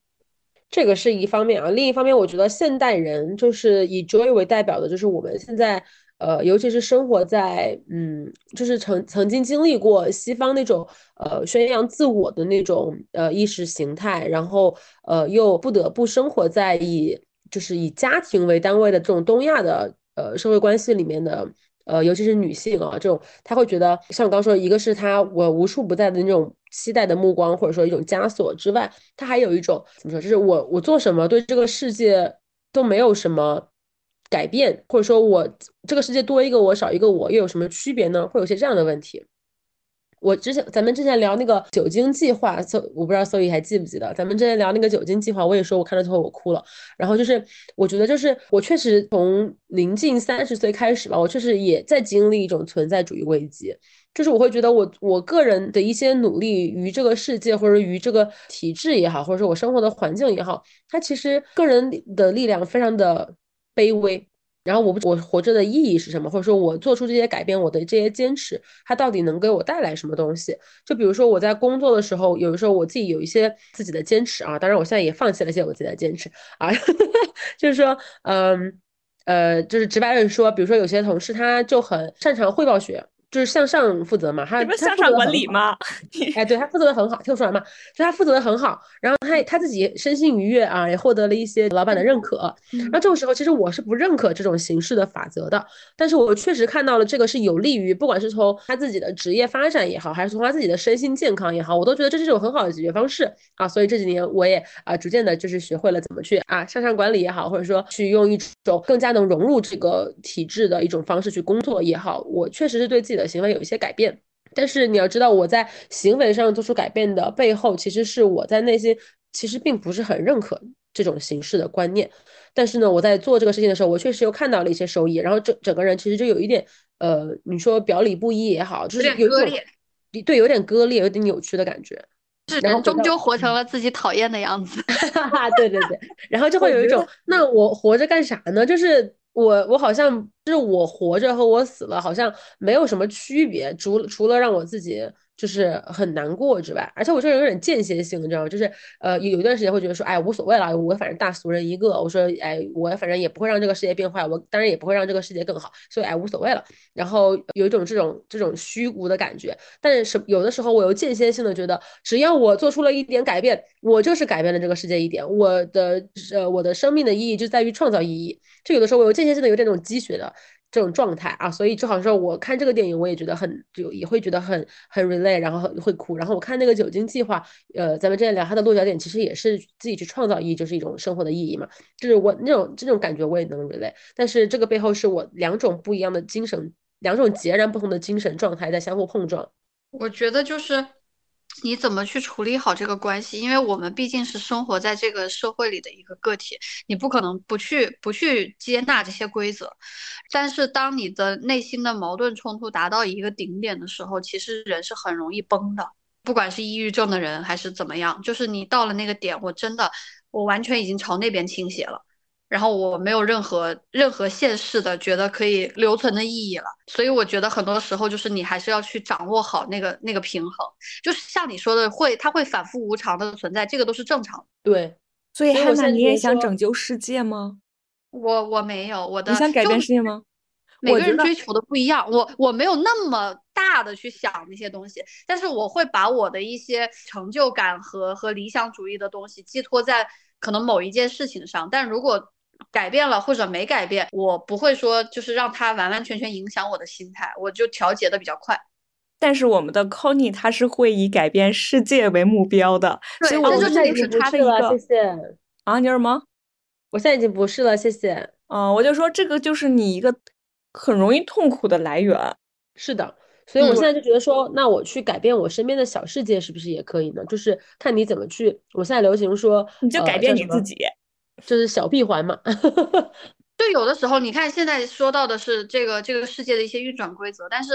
这个是一方面啊，另一方面我觉得现代人就是以 Joy 为代表的，就是我们现在。呃，尤其是生活在嗯，就是曾曾经经历过西方那种呃宣扬自我的那种呃意识形态，然后呃又不得不生活在以就是以家庭为单位的这种东亚的呃社会关系里面的呃，尤其是女性啊，这种她会觉得像我刚说，一个是她我无处不在的那种期待的目光，或者说一种枷锁之外，她还有一种怎么说，就是我我做什么对这个世界都没有什么。改变，或者说我这个世界多一个我少一个我又有什么区别呢？会有些这样的问题。我之前咱们之前聊那个酒精计划，搜我不知道搜宇还记不记得？咱们之前聊那个酒精计划，我也说我看到最后我哭了。然后就是我觉得就是我确实从临近三十岁开始吧，我确实也在经历一种存在主义危机。就是我会觉得我我个人的一些努力于这个世界或者于这个体制也好，或者说我生活的环境也好，它其实个人的力量非常的。卑微，然后我不我活着的意义是什么？或者说我做出这些改变，我的这些坚持，它到底能给我带来什么东西？就比如说我在工作的时候，有的时候我自己有一些自己的坚持啊，当然我现在也放弃了一些我自己的坚持啊，就是说，嗯呃，就是直白的说，比如说有些同事他就很擅长汇报学。就是向上负责嘛，他他向上管理吗？哎，对他负责的很好，听我说完嘛，就他负责的很好，然后他他自己身心愉悦啊，也获得了一些老板的认可。那这种时候，其实我是不认可这种形式的法则的，但是我确实看到了这个是有利于，不管是从他自己的职业发展也好，还是从他自己的身心健康也好，我都觉得这是一种很好的解决方式啊。所以这几年我也啊，逐渐的就是学会了怎么去啊向上管理也好，或者说去用一种更加能融入这个体制的一种方式去工作也好，我确实是对自己的。的行为有一些改变，但是你要知道，我在行为上做出改变的背后，其实是我在内心其实并不是很认可这种形式的观念。但是呢，我在做这个事情的时候，我确实又看到了一些收益，然后整整个人其实就有一点，呃，你说表里不一也好，就是有割裂，对，有点割裂，有点扭曲的感觉。然后终究活成了自己讨厌的样子。对对对，然后就会有一种，那我活着干啥呢？就是。我我好像就是我活着和我死了好像没有什么区别，除除了让我自己。就是很难过之外，而且我这个人有点间歇性，你知道吗？就是呃，有一段时间会觉得说，哎，无所谓了，我反正大俗人一个。我说，哎，我反正也不会让这个世界变坏，我当然也不会让这个世界更好，所以哎，无所谓了。然后有一种这种这种虚无的感觉，但是有的时候我又间歇性的觉得，只要我做出了一点改变，我就是改变了这个世界一点，我的呃我的生命的意义就在于创造意义。就有的时候我有间歇性的有点那种积雪的。这种状态啊，所以就好像说我看这个电影，我也觉得很就也会觉得很很 relate，然后会哭。然后我看那个酒精计划，呃，咱们之前聊它的落脚点，其实也是自己去创造意义，就是一种生活的意义嘛。就是我那种这种感觉我也能 relate，但是这个背后是我两种不一样的精神，两种截然不同的精神状态在相互碰撞。我觉得就是。你怎么去处理好这个关系？因为我们毕竟是生活在这个社会里的一个个体，你不可能不去不去接纳这些规则。但是当你的内心的矛盾冲突达到一个顶点的时候，其实人是很容易崩的。不管是抑郁症的人还是怎么样，就是你到了那个点，我真的我完全已经朝那边倾斜了。然后我没有任何任何现世的觉得可以留存的意义了，所以我觉得很多时候就是你还是要去掌握好那个那个平衡，就是像你说的会，它会反复无常的存在，这个都是正常。对，所以汉娜，你也想拯救世界吗？我我没有，我的你想改变世界吗？每个人追求的不一样，我我没有那么大的去想那些东西，但是我会把我的一些成就感和和理想主义的东西寄托在可能某一件事情上，但如果。改变了或者没改变，我不会说就是让它完完全全影响我的心态，我就调节的比较快。但是我们的 Connie 他是会以改变世界为目标的，所以我现在已经不是了，谢谢。啊，你什么？我现在已经不是了，谢谢。嗯，我就说这个就是你一个很容易痛苦的来源。是的，所以我现在就觉得说，那我去改变我身边的小世界是不是也可以呢？就是看你怎么去。我现在流行说，你就改变你自己。就是小闭环嘛，就有的时候，你看现在说到的是这个这个世界的一些运转规则，但是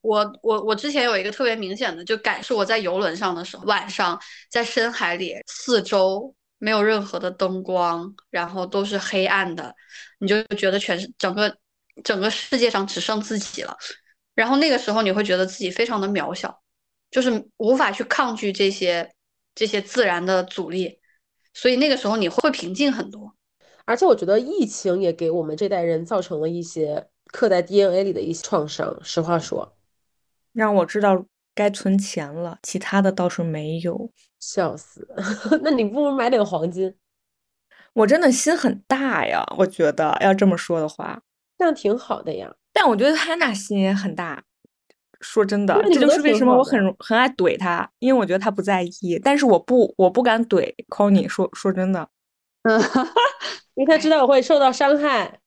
我我我之前有一个特别明显的就感是我在游轮上的时候，晚上在深海里，四周没有任何的灯光，然后都是黑暗的，你就觉得全是整个整个世界上只剩自己了，然后那个时候你会觉得自己非常的渺小，就是无法去抗拒这些这些自然的阻力。所以那个时候你会平静很多，而且我觉得疫情也给我们这代人造成了一些刻在 DNA 里的一些创伤。实话说，让我知道该存钱了，其他的倒是没有。笑死！那你不如买点黄金。我真的心很大呀，我觉得要这么说的话，这样挺好的呀。但我觉得他那心也很大。说真的，这就是为什么我很很爱怼他，因为我觉得他不在意，但是我不我不敢怼 Conny。说说真的，嗯，因为他知道我会受到伤害。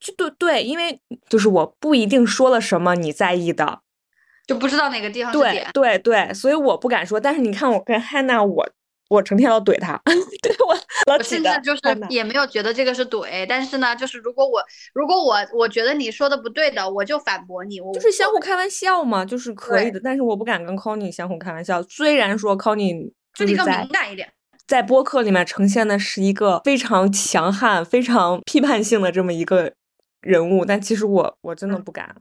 就对对，因为就是我不一定说了什么你在意的，就不知道哪个地方。对对对，所以我不敢说。但是你看，我跟汉娜，我。我成天要怼他，对我，我甚至就是也没有觉得这个是怼，但是呢，就是如果我如果我我觉得你说的不对的，我就反驳你，我就是相互开玩笑嘛，就是可以的。但是我不敢跟 Conny 相互开玩笑，虽然说 Conny 就是更敏感一点，在播客里面呈现的是一个非常强悍、非常批判性的这么一个人物，但其实我我真的不敢，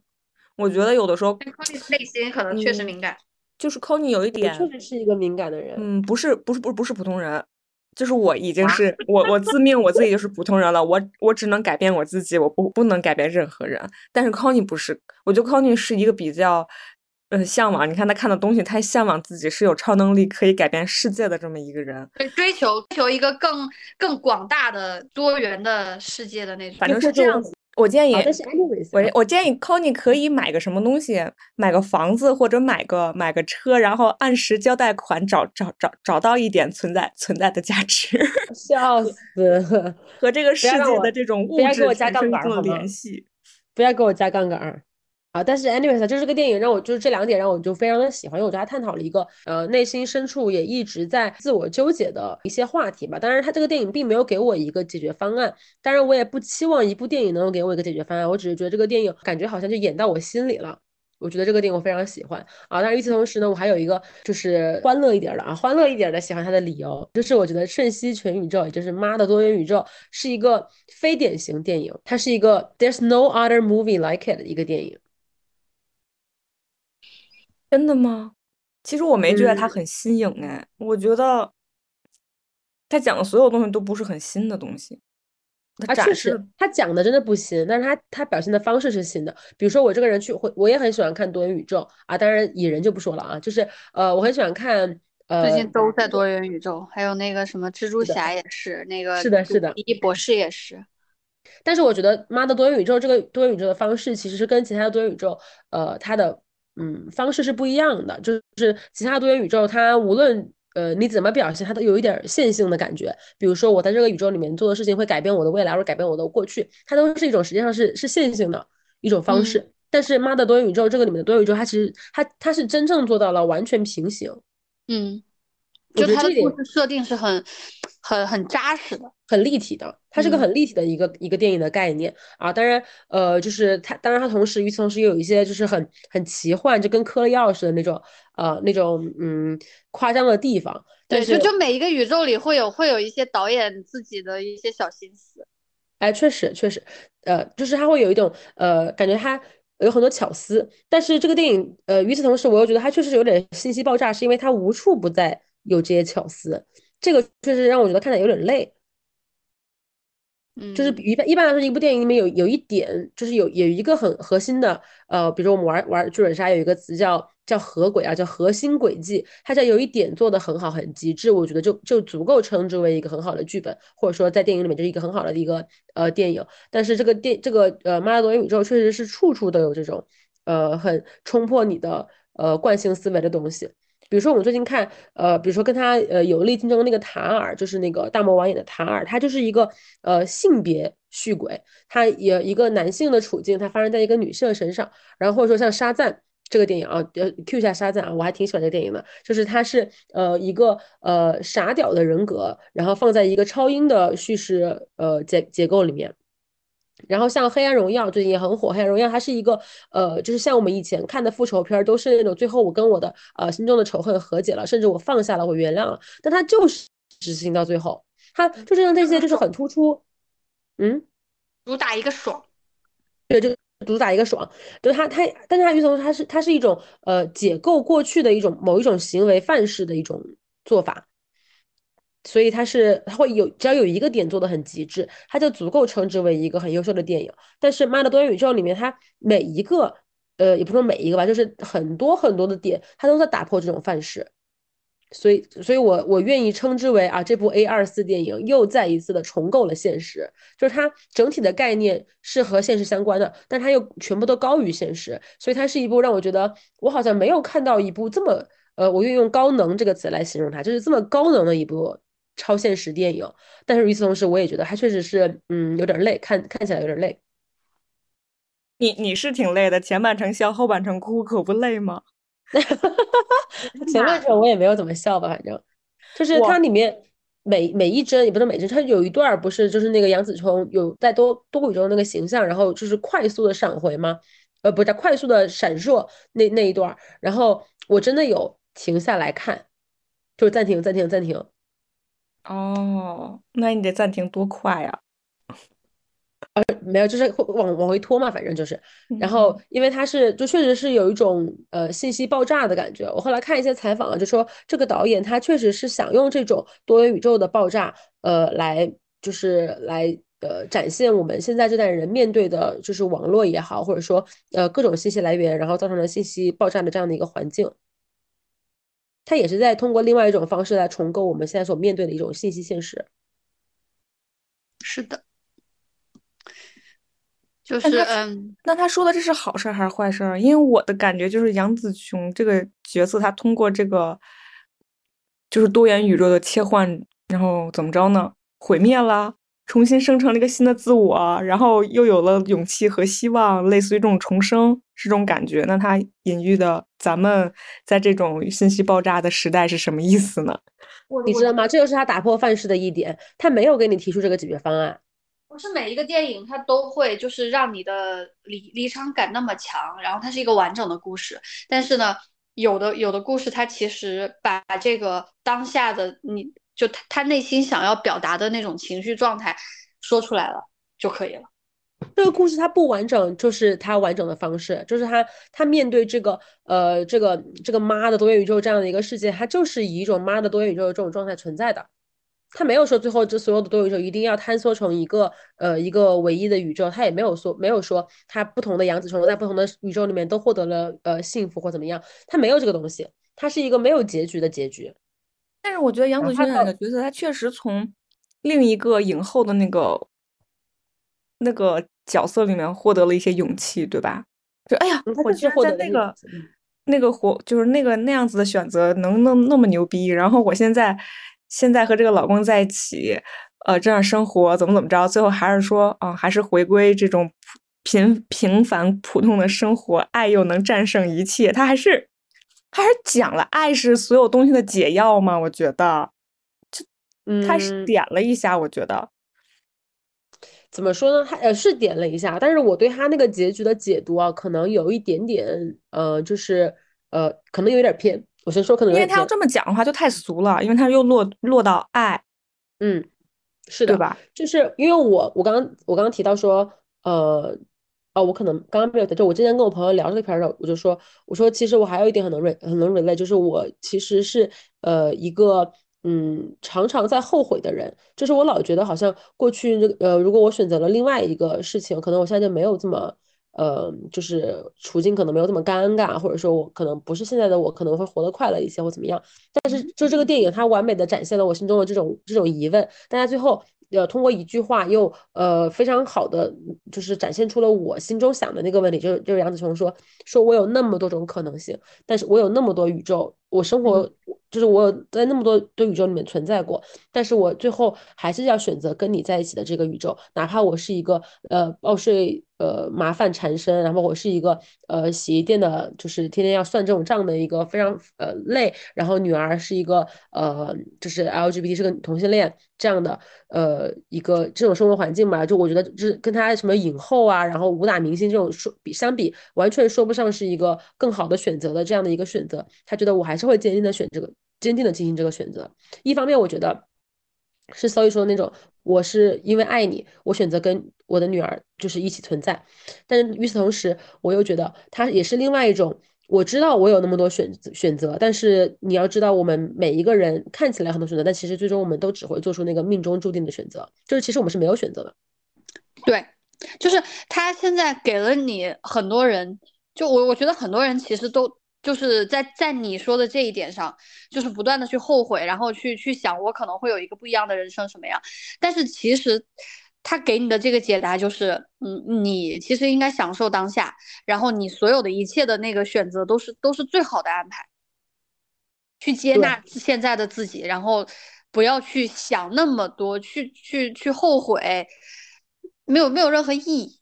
我觉得有的时候 Conny 内心可能确实敏感。就是 Conny 有一点，确实是一个敏感的人。嗯，不是，不是，不是，不是普通人，就是我已经是我，我自命我自己就是普通人了。我我只能改变我自己，我不不能改变任何人。但是 Conny 不是，我觉得 Conny 是一个比较，呃，向往。你看他看的东西，他向往自己是有超能力可以改变世界的这么一个人。对，追求追求一个更更广大的多元的世界的那种，反正是这样子。我建议，我我建议 Conny 可以买个什么东西，买个房子或者买个买个车，然后按时交贷款，找找找找到一点存在存在的价值。笑死！和这个世界的这种物质产生联系，不要给我加杠杆。啊，但是 anyways，就这个电影让我就是这两点让我就非常的喜欢，因为我觉得它探讨了一个呃内心深处也一直在自我纠结的一些话题吧。当然，它这个电影并没有给我一个解决方案，当然我也不期望一部电影能够给我一个解决方案，我只是觉得这个电影感觉好像就演到我心里了。我觉得这个电影我非常喜欢啊。但是与此同时呢，我还有一个就是欢乐一点的啊，欢乐一点的喜欢它的理由，就是我觉得《瞬息全宇宙》也就是妈的多元宇宙是一个非典型电影，它是一个 There's no other movie like it 的一个电影。真的吗？其实我没觉得它很新颖哎，我觉得他讲的所有东西都不是很新的东西。他确实，他讲的真的不新，但是他他表现的方式是新的。比如说我这个人去会，我也很喜欢看多元宇宙啊，当然蚁人就不说了啊，就是呃，我很喜欢看呃，最近都在多元宇宙，还有那个什么蜘蛛侠也是，那个是的，是的，奇异博士也是。但是我觉得妈的多元宇宙这个多元宇宙的方式其实是跟其他的多元宇宙，呃，它的嗯方式是不一样的。就是其他多元宇宙它无论呃你怎么表现，它都有一点线性的感觉。比如说我在这个宇宙里面做的事情会改变我的未来，或者改变我的过去，它都是一种实际上是是线性的一种方式。但是妈的多元宇宙这个里面的多元宇宙，它其实它它是真正做到了完全平行。嗯。就它的故事设定是很、很、很扎实的，很立体的。它是个很立体的一个一个电影的概念啊。当然，呃，就是它，当然它同时与此同时也有一些就是很很奇幻，就跟嗑了药似的那种，呃，那种嗯夸张的地方。对，就就每一个宇宙里会有会有一些导演自己的一些小心思。哎，确实确实，呃，就是他会有一种呃感觉，他有很多巧思。但是这个电影，呃，与此同时，我又觉得它确实有点信息爆炸，是因为它无处不在。有这些巧思，这个确实让我觉得看的有点累。嗯，就是一般一般来说，一部电影里面有有一点，就是有有一个很核心的，呃，比如说我们玩玩剧本杀有一个词叫叫合轨啊，叫核心轨迹，它叫有一点做的很好很极致，我觉得就就足够称之为一个很好的剧本，或者说在电影里面就是一个很好的一个呃电影。但是这个电这个呃《妈的多元宇宙》确实是处处都有这种呃很冲破你的呃惯性思维的东西。比如说，我们最近看，呃，比如说跟他呃有力竞争的那个塔尔，就是那个大魔王演的塔尔，他就是一个呃性别续轨，他也一个男性的处境，他发生在一个女性的身上。然后或者说像沙赞这个电影啊，呃，Q 一下沙赞啊，我还挺喜欢这个电影的，就是他是呃一个呃傻屌的人格，然后放在一个超英的叙事呃结结构里面。然后像《黑暗荣耀》最近也很火，《黑暗荣耀》它是一个呃，就是像我们以前看的复仇片，都是那种最后我跟我的呃心中的仇恨和解了，甚至我放下了，我原谅了，但它就是执行到最后，它就是让这些就是很突出，嗯，主打一个爽，对，就主打一个爽，就它它，但是它与此同时，它是它是一种呃解构过去的一种某一种行为范式的一种做法。所以它是它会有，只要有一个点做的很极致，它就足够称之为一个很优秀的电影。但是《妈的多元宇宙》里面，它每一个，呃，也不说每一个吧，就是很多很多的点，它都在打破这种范式。所以，所以我我愿意称之为啊，这部 A 二四电影又再一次的重构了现实，就是它整体的概念是和现实相关的，但它又全部都高于现实。所以它是一部让我觉得我好像没有看到一部这么，呃，我愿意用高能这个词来形容它，就是这么高能的一部。超现实电影，但是与此同时，我也觉得它确实是，嗯，有点累，看看起来有点累。你你是挺累的，前半程笑，后半程哭，可不累吗？前半程我也没有怎么笑吧，反正就是它里面每每一帧也不是每帧，它有一段不是就是那个杨紫琼有在多多宇宙那个形象，然后就是快速的闪回吗？呃，不是快速的闪烁那那一段，然后我真的有停下来看，就是暂停，暂停，暂停。哦，那你得暂停多快呀？呃，没有，就是会往往回拖嘛，反正就是。然后，因为他是，就确实是有一种呃信息爆炸的感觉。我后来看一些采访啊，就说这个导演他确实是想用这种多元宇宙的爆炸，呃，来就是来呃展现我们现在这代人面对的，就是网络也好，或者说呃各种信息来源，然后造成了信息爆炸的这样的一个环境。他也是在通过另外一种方式来重构我们现在所面对的一种信息现实。是的，就是嗯，那他说的这是好事还是坏事？因为我的感觉就是杨紫琼这个角色，他通过这个就是多元宇宙的切换，然后怎么着呢？毁灭了。重新生成了一个新的自我，然后又有了勇气和希望，类似于这种重生这种感觉。那它隐喻的咱们在这种信息爆炸的时代是什么意思呢？你知道吗？这就是他打破范式的一点，他没有给你提出这个解决方案。不是每一个电影它都会就是让你的离离场感那么强，然后它是一个完整的故事。但是呢，有的有的故事它其实把这个当下的你。就他他内心想要表达的那种情绪状态说出来了就可以了。这个故事它不完整，就是它完整的方式，就是他他面对这个呃这个这个妈的多元宇宙这样的一个世界，它就是以一种妈的多元宇宙的这种状态存在的。他没有说最后这所有的多元宇宙一定要坍缩成一个呃一个唯一的宇宙，他也没有说没有说他不同的杨紫琼在不同的宇宙里面都获得了呃幸福或怎么样，他没有这个东西，它是一个没有结局的结局。但是我觉得杨紫琼演的角色，她确实从另一个影后的那个那个角色里面获得了一些勇气，对吧？就哎呀，我居然在那个那个活，就是那个那样子的选择能那那么牛逼，然后我现在现在和这个老公在一起，呃，这样生活怎么怎么着，最后还是说啊，还是回归这种平平凡普通的生活，爱又能战胜一切。他还是他还是讲了爱是所有东西的解药吗？我觉得，就他是点了一下，我觉得。怎么说呢？他呃是点了一下，但是我对他那个结局的解读啊，可能有一点点呃，就是呃，可能有点偏。我先说，可能因为他要这么讲的话就太俗了，因为他又落落到爱，嗯，是的，对吧？就是因为我我刚刚我刚刚提到说，呃，哦，我可能刚刚没有就我之前跟我朋友聊这个片儿的时候，我就说，我说其实我还有一点很能 re 很能 relate，就是我其实是呃一个。嗯，常常在后悔的人，就是我老觉得好像过去这呃，如果我选择了另外一个事情，可能我现在就没有这么呃，就是处境可能没有这么尴尬，或者说我可能不是现在的我，可能会活得快乐一些或怎么样。但是就这个电影，它完美的展现了我心中的这种这种疑问，但它最后。呃，通过一句话又呃非常好的，就是展现出了我心中想的那个问题，就是就是杨子琼说，说我有那么多种可能性，但是我有那么多宇宙，我生活就是我有在那么多的宇宙里面存在过，但是我最后还是要选择跟你在一起的这个宇宙，哪怕我是一个呃报税呃麻烦缠身，然后我是一个呃洗衣店的，就是天天要算这种账的一个非常呃累，然后女儿是一个呃就是 LGBT 是个同性恋这样的呃。一个这种生活环境吧，就我觉得就是跟他什么影后啊，然后武打明星这种说比相比，完全说不上是一个更好的选择的这样的一个选择。他觉得我还是会坚定的选这个，坚定的进行这个选择。一方面，我觉得是所以说那种，我是因为爱你，我选择跟我的女儿就是一起存在。但是与此同时，我又觉得他也是另外一种。我知道我有那么多选选择，但是你要知道，我们每一个人看起来很多选择，但其实最终我们都只会做出那个命中注定的选择，就是其实我们是没有选择的。对，就是他现在给了你很多人，就我我觉得很多人其实都就是在在你说的这一点上，就是不断的去后悔，然后去去想我可能会有一个不一样的人生什么样，但是其实。他给你的这个解答就是，嗯，你其实应该享受当下，然后你所有的一切的那个选择都是都是最好的安排，去接纳现在的自己，然后不要去想那么多，去去去后悔，没有没有任何意义。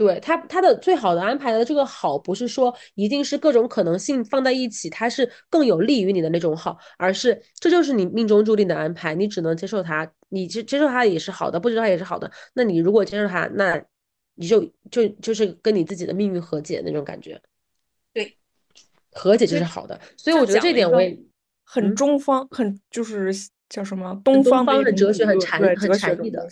对他，他的最好的安排的这个好，不是说一定是各种可能性放在一起，它是更有利于你的那种好，而是这就是你命中注定的安排，你只能接受它，你接接受它也是好的，不接受它也是好的。那你如果接受它，那你就就就是跟你自己的命运和解那种感觉。对，和解就是好的。所以我觉得这点我也很中方，很就是叫什么东方的哲学，很禅很禅意的。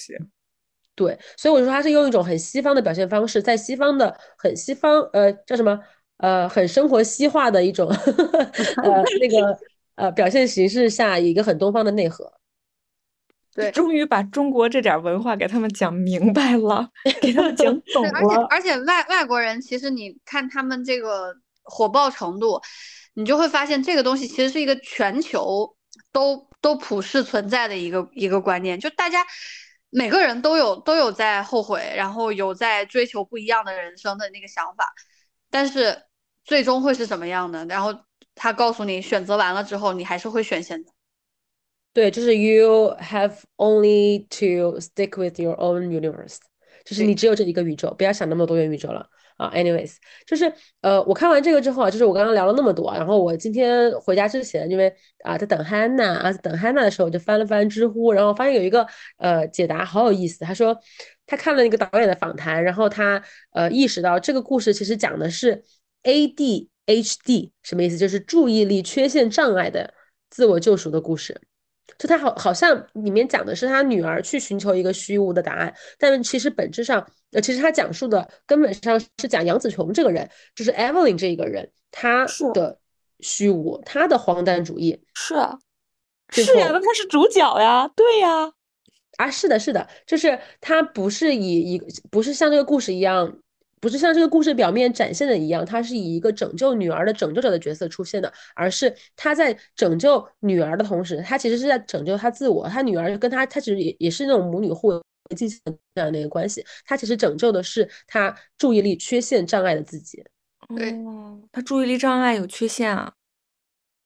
对，所以我就说他是用一种很西方的表现方式，在西方的很西方，呃，叫什么？呃，很生活西化的一种，呃，那个呃表现形式下，一个很东方的内核。对，终于把中国这点文化给他们讲明白了，给他们讲 懂了。而且而且外外国人其实你看他们这个火爆程度，你就会发现这个东西其实是一个全球都都普世存在的一个一个观念，就大家。每个人都有都有在后悔，然后有在追求不一样的人生的那个想法，但是最终会是什么样的？然后他告诉你，选择完了之后，你还是会选现在。对，就是 you have only to stick with your own universe，就是你只有这一个宇宙，不要想那么多元宇宙了。啊，anyways，就是呃，我看完这个之后啊，就是我刚刚聊了那么多，然后我今天回家之前，因为啊在等 Hannah 啊在等 Hannah 的时候，我就翻了翻知乎，然后发现有一个呃解答好有意思，他说他看了一个导演的访谈，然后他呃意识到这个故事其实讲的是 ADHD 什么意思，就是注意力缺陷障碍的自我救赎的故事。就他好，好像里面讲的是他女儿去寻求一个虚无的答案，但其实本质上，呃，其实他讲述的根本上是讲杨子琼这个人，就是 Evelyn 这一个人，他的虚无，他的荒诞主义，是啊，是呀，那他是主角呀，对呀，啊，是的，是的，就是他不是以一个，不是像这个故事一样。不是像这个故事表面展现的一样，他是以一个拯救女儿的拯救者的角色出现的，而是他在拯救女儿的同时，他其实是在拯救他自我。他女儿跟他，他其实也也是那种母女互进行这样的一个关系。他其实拯救的是他注意力缺陷障碍的自己。对，他注意力障碍有缺陷啊。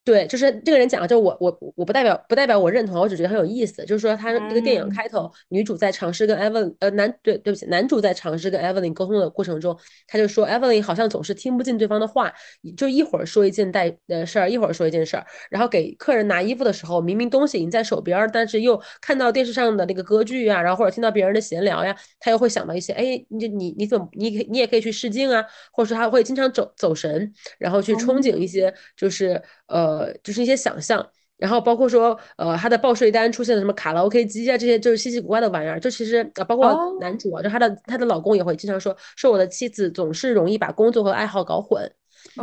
对，就是这个人讲，就我我我不代表不代表我认同，我只觉得很有意思。就是说，他这个电影开头，女主在尝试跟 Evelyn，呃，男对对不起，男主在尝试跟 Evelyn 沟通的过程中，他就说 Evelyn 好像总是听不进对方的话，就一会儿说一件带呃事儿，一会儿说一件事儿。然后给客人拿衣服的时候，明明东西已经在手边，但是又看到电视上的那个歌剧啊，然后或者听到别人的闲聊呀，他又会想到一些，哎，你你你怎么你你也可以去试镜啊，或者说他会经常走走神，然后去憧憬一些就是呃。呃，就是一些想象，然后包括说，呃，他的报税单出现了什么卡拉 OK 机啊，这些就是稀奇古怪的玩意儿。就其实啊，包括男主啊，就他的他的老公也会经常说，说我的妻子总是容易把工作和爱好搞混。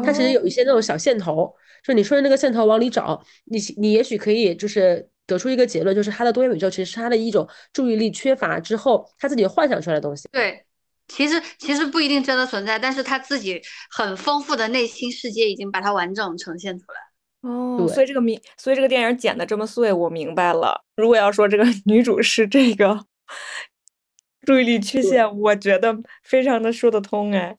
他其实有一些那种小线头，就你顺着那个线头往里找，你你也许可以就是得出一个结论，就是他的多元宇宙其实是他的一种注意力缺乏之后他自己幻想出来的东西。对，其实其实不一定真的存在，但是他自己很丰富的内心世界已经把它完整呈现出来。哦，所以这个明，所以这个电影剪的这么碎，我明白了。如果要说这个 女主是这个注意力缺陷，我觉得非常的说得通哎。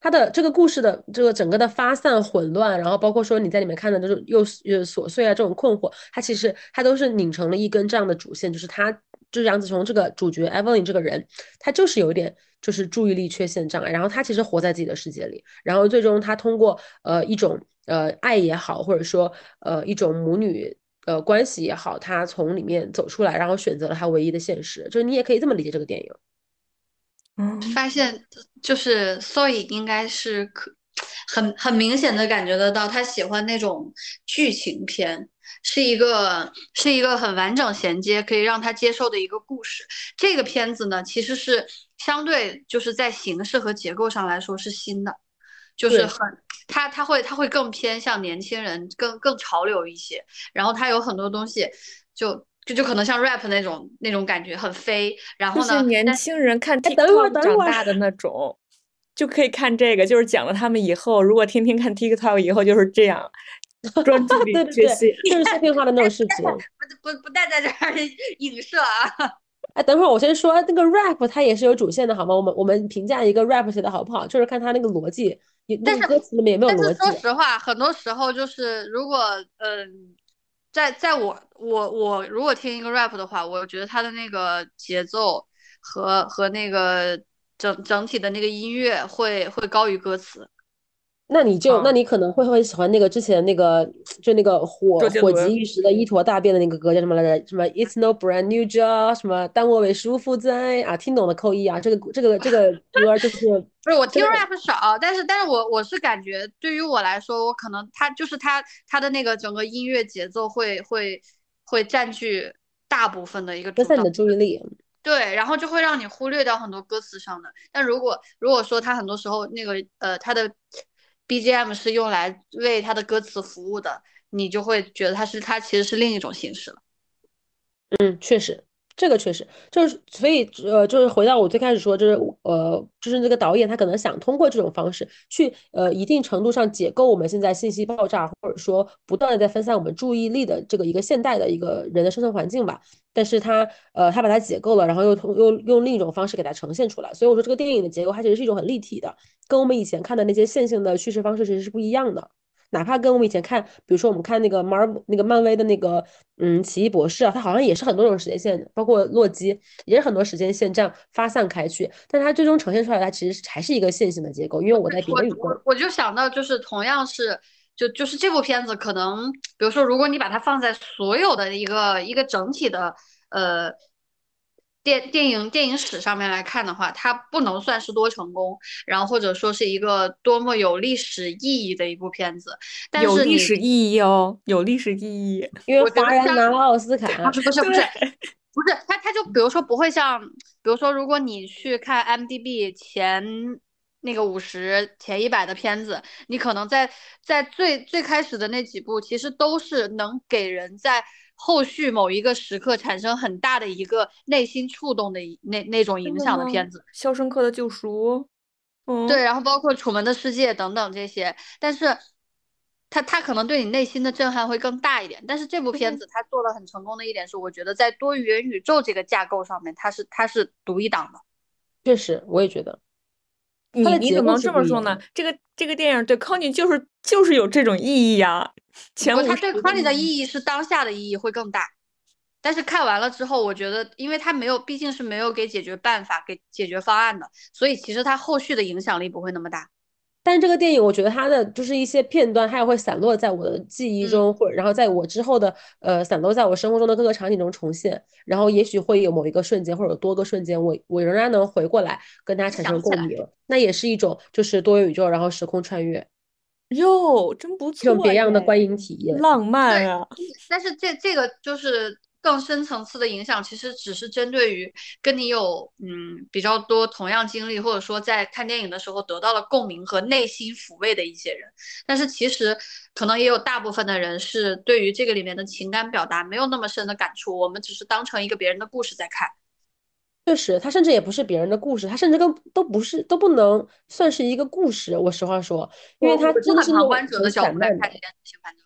他的这个故事的这个整个的发散混乱，然后包括说你在里面看的这种又又琐碎啊这种困惑，它其实它都是拧成了一根这样的主线，就是他就是杨紫琼这个主角 Evelyn 这个人，她就是有一点就是注意力缺陷障碍，然后他其实活在自己的世界里，然后最终他通过呃一种。呃，爱也好，或者说呃一种母女呃关系也好，他从里面走出来，然后选择了他唯一的现实，就是你也可以这么理解这个电影。嗯，发现就是所以应该是可很很明显的感觉得到，他喜欢那种剧情片，是一个是一个很完整衔接，可以让他接受的一个故事。这个片子呢，其实是相对就是在形式和结构上来说是新的。就是很，他他会他会更偏向年轻人，更更潮流一些。然后他有很多东西，就就就可能像 rap 那种那种感觉很飞。然后呢，年轻人看 TikTok 长大的那种，就可以看这个。就是讲了他们以后如果天天看 TikTok，以后就是这样，专注力学习，就是碎片化的那种事情。不不不带在这儿影射啊。哎，等会儿我先说那个 rap，它也是有主线的，好吗？我们我们评价一个 rap 写的好不好，就是看它那个逻辑。但是歌词里面也没有逻辑。说实话，很多时候就是如果嗯，在在我我我如果听一个 rap 的话，我觉得他的那个节奏和和那个整整体的那个音乐会会高于歌词。那你就，那你可能会会喜欢那个之前那个，就那个火火急一时的一坨大便的那个歌叫什么来着？什么 It's no brand new job？什么当我为舒服在啊？听懂的扣一啊！这个这个这个 歌就是 不是我听 rap 少，但是但是我我是感觉对于我来说，我可能他就是他他的那个整个音乐节奏会会会占据大部分的一个分散你的注意力。对，然后就会让你忽略掉很多歌词上的。但如果如果说他很多时候那个呃他的。BGM 是用来为他的歌词服务的，你就会觉得他是他其实是另一种形式了。嗯，确实。这个确实就是，所以呃，就是回到我最开始说，就是呃，就是那个导演他可能想通过这种方式去呃一定程度上解构我们现在信息爆炸，或者说不断的在分散我们注意力的这个一个现代的一个人的生存环境吧。但是他呃他把它解构了，然后又又用另一种方式给它呈现出来。所以我说这个电影的结构它其实是一种很立体的，跟我们以前看的那些线性的叙事方式其实是不一样的。哪怕跟我们以前看，比如说我们看那个 Marvel 那个漫威的那个，嗯，奇异博士啊，它好像也是很多种时间线，包括洛基也是很多时间线这样发散开去，但它最终呈现出来，它其实还是一个线性的结构。因为我在别的宇宙，我我就想到就是同样是，就就是这部片子可能，比如说如果你把它放在所有的一个一个整体的，呃。电电影电影史上面来看的话，它不能算是多成功，然后或者说是一个多么有历史意义的一部片子。有历史意义哦，有历史意义，因为华人拿了奥斯卡。不是不是不是不是，他他就比如说不会像，比如说如果你去看 M D B 前那个五十前一百的片子，你可能在在最最开始的那几部，其实都是能给人在。后续某一个时刻产生很大的一个内心触动的那那种影响的片子，《肖申克的救赎》，嗯。对，然后包括《楚门的世界》等等这些，但是他他可能对你内心的震撼会更大一点，但是这部片子他做的很成功的一点是，我觉得在多元宇宙这个架构上面，它是它是独一档的。确实，我也觉得。你你怎么能这么说呢？这个这个电影对康妮就是就是有这种意义呀。前他对康妮的意义是当下的意义会更大，但是看完了之后，我觉得，因为他没有，毕竟是没有给解决办法、给解决方案的，所以其实他后续的影响力不会那么大。但这个电影，我觉得它的就是一些片段，它也会散落在我的记忆中，或者然后在我之后的呃散落在我生活中的各个场景中重现，然后也许会有某一个瞬间或者有多个瞬间，我我仍然能回过来跟它产生共鸣，那也是一种就是多元宇宙，然后时空穿越，哟，真不错，这种别样的观影体验，浪。漫啊！但是这这个就是。更深层次的影响，其实只是针对于跟你有嗯比较多同样经历，或者说在看电影的时候得到了共鸣和内心抚慰的一些人。但是其实可能也有大部分的人是对于这个里面的情感表达没有那么深的感触，我们只是当成一个别人的故事在看。确实，他甚至也不是别人的故事，他甚至都都不是都不能算是一个故事。我实话说，因为他真的是旁观者的角度来看这件事情，反正。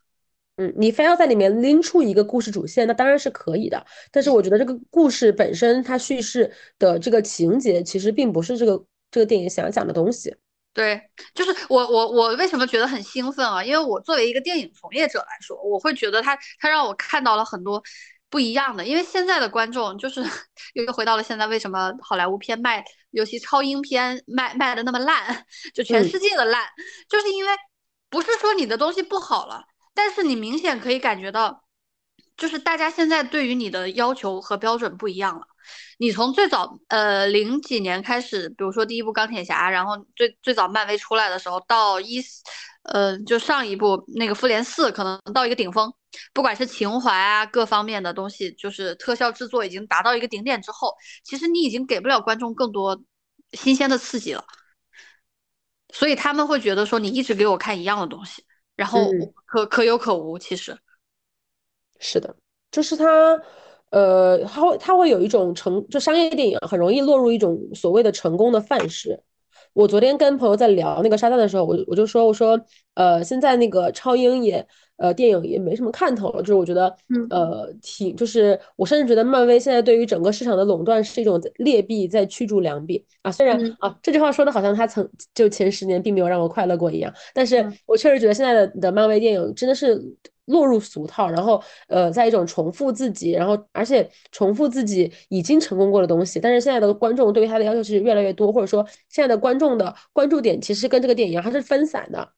嗯，你非要在里面拎出一个故事主线，那当然是可以的。但是我觉得这个故事本身，它叙事的这个情节，其实并不是这个这个电影想要讲的东西。对，就是我我我为什么觉得很兴奋啊？因为我作为一个电影从业者来说，我会觉得它它让我看到了很多不一样的。因为现在的观众就是 又回到了现在，为什么好莱坞片卖，尤其超英片卖卖的那么烂，就全世界的烂，就是因为不是说你的东西不好了。但是你明显可以感觉到，就是大家现在对于你的要求和标准不一样了。你从最早呃零几年开始，比如说第一部钢铁侠，然后最最早漫威出来的时候，到一呃就上一部那个复联四，可能到一个顶峰，不管是情怀啊各方面的东西，就是特效制作已经达到一个顶点之后，其实你已经给不了观众更多新鲜的刺激了，所以他们会觉得说你一直给我看一样的东西。然后可可有可无，其实是的，就是它，呃，它会它会有一种成，就商业电影很容易落入一种所谓的成功的范式。我昨天跟朋友在聊那个沙赞的时候，我我就说，我说，呃，现在那个超英也。呃，电影也没什么看头了，就是我觉得，呃，挺，就是我甚至觉得漫威现在对于整个市场的垄断是一种劣币在驱逐良币啊。虽然啊，这句话说的好像他曾就前十年并没有让我快乐过一样，但是我确实觉得现在的的漫威电影真的是落入俗套，然后呃，在一种重复自己，然后而且重复自己已经成功过的东西。但是现在的观众对于他的要求其实越来越多，或者说现在的观众的关注点其实跟这个电影它是分散的。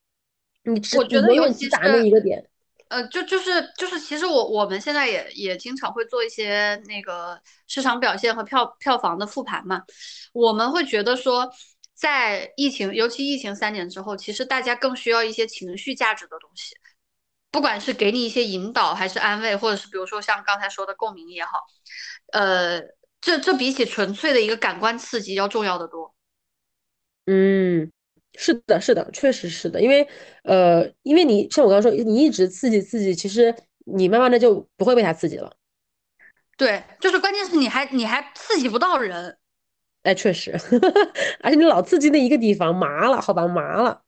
你我觉得尤其打那一个点，呃，就就是就是，其实我我们现在也也经常会做一些那个市场表现和票票房的复盘嘛。我们会觉得说，在疫情，尤其疫情三年之后，其实大家更需要一些情绪价值的东西，不管是给你一些引导，还是安慰，或者是比如说像刚才说的共鸣也好，呃，这这比起纯粹的一个感官刺激要重要的多。嗯。是的，是的，确实是的，因为，呃，因为你像我刚刚说，你一直刺激刺激，其实你慢慢的就不会被它刺激了。对，就是关键是你还你还刺激不到人。哎，确实，而且你老刺激那一个地方，麻了，好吧，麻了。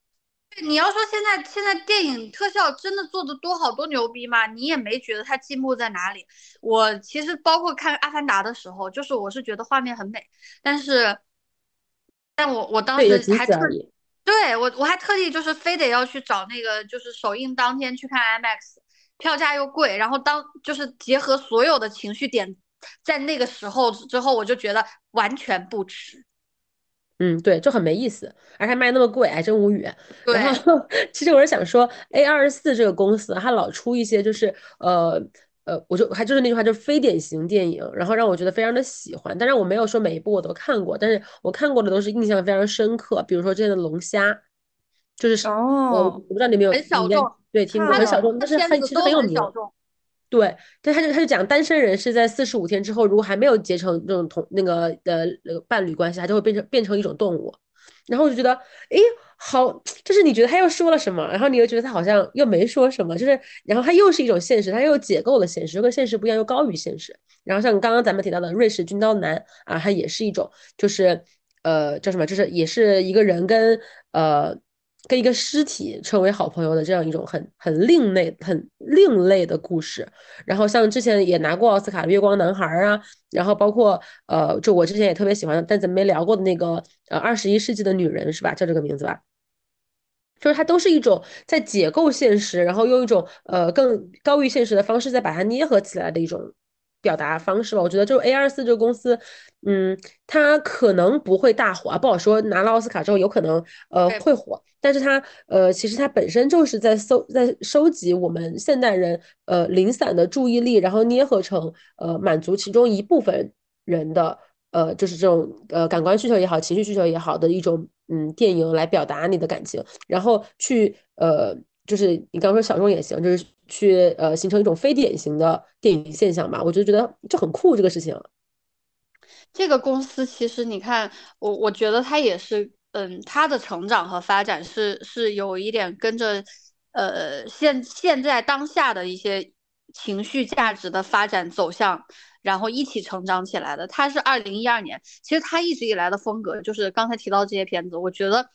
对，你要说现在现在电影特效真的做的多好多牛逼吗？你也没觉得它进步在哪里。我其实包括看《阿凡达》的时候，就是我是觉得画面很美，但是，但我我当时还特。对我，我还特地就是非得要去找那个，就是首映当天去看 IMAX，票价又贵，然后当就是结合所有的情绪点，在那个时候之后，我就觉得完全不值。嗯，对，就很没意思，而且卖那么贵，哎，真无语。然后，其实我是想说，A 二十四这个公司，它老出一些就是呃。呃，我就还就是那句话，就是非典型电影，然后让我觉得非常的喜欢。当然我没有说每一部我都看过，但是我看过的都是印象非常深刻。比如说这样的龙虾，就是哦，我不知道你有没有很小众，对，听过很小众，但是很其实很有名。对，但他就他就讲单身人是在四十五天之后，如果还没有结成这种同那个的那个伴侣关系，他就会变成变成一种动物。然后我就觉得，哎。好，就是你觉得他又说了什么，然后你又觉得他好像又没说什么，就是，然后他又是一种现实，他又解构了现实，又跟现实不一样，又高于现实。然后像刚刚咱们提到的瑞士军刀男啊，他也是一种，就是呃叫什么，就是也是一个人跟呃跟一个尸体成为好朋友的这样一种很很另类、很另类的故事。然后像之前也拿过奥斯卡的《月光男孩》啊，然后包括呃，就我之前也特别喜欢，但咱们没聊过的那个呃《二十一世纪的女人》是吧？叫这个名字吧。就是它都是一种在解构现实，然后用一种呃更高于现实的方式再把它捏合起来的一种表达方式吧。我觉得就是 A 二四这个公司，嗯，它可能不会大火，不好说。拿了奥斯卡之后，有可能呃会火，但是它呃其实它本身就是在搜在收集我们现代人呃零散的注意力，然后捏合成呃满足其中一部分人的呃就是这种呃感官需求也好，情绪需求也好的一种。嗯，电影来表达你的感情，然后去呃，就是你刚刚说小众也行，就是去呃形成一种非典型的电影现象吧。我就觉得就很酷这个事情。这个公司其实你看，我我觉得它也是，嗯，它的成长和发展是是有一点跟着呃现现在当下的一些情绪价值的发展走向。然后一起成长起来的，他是二零一二年。其实他一直以来的风格，就是刚才提到这些片子，我觉得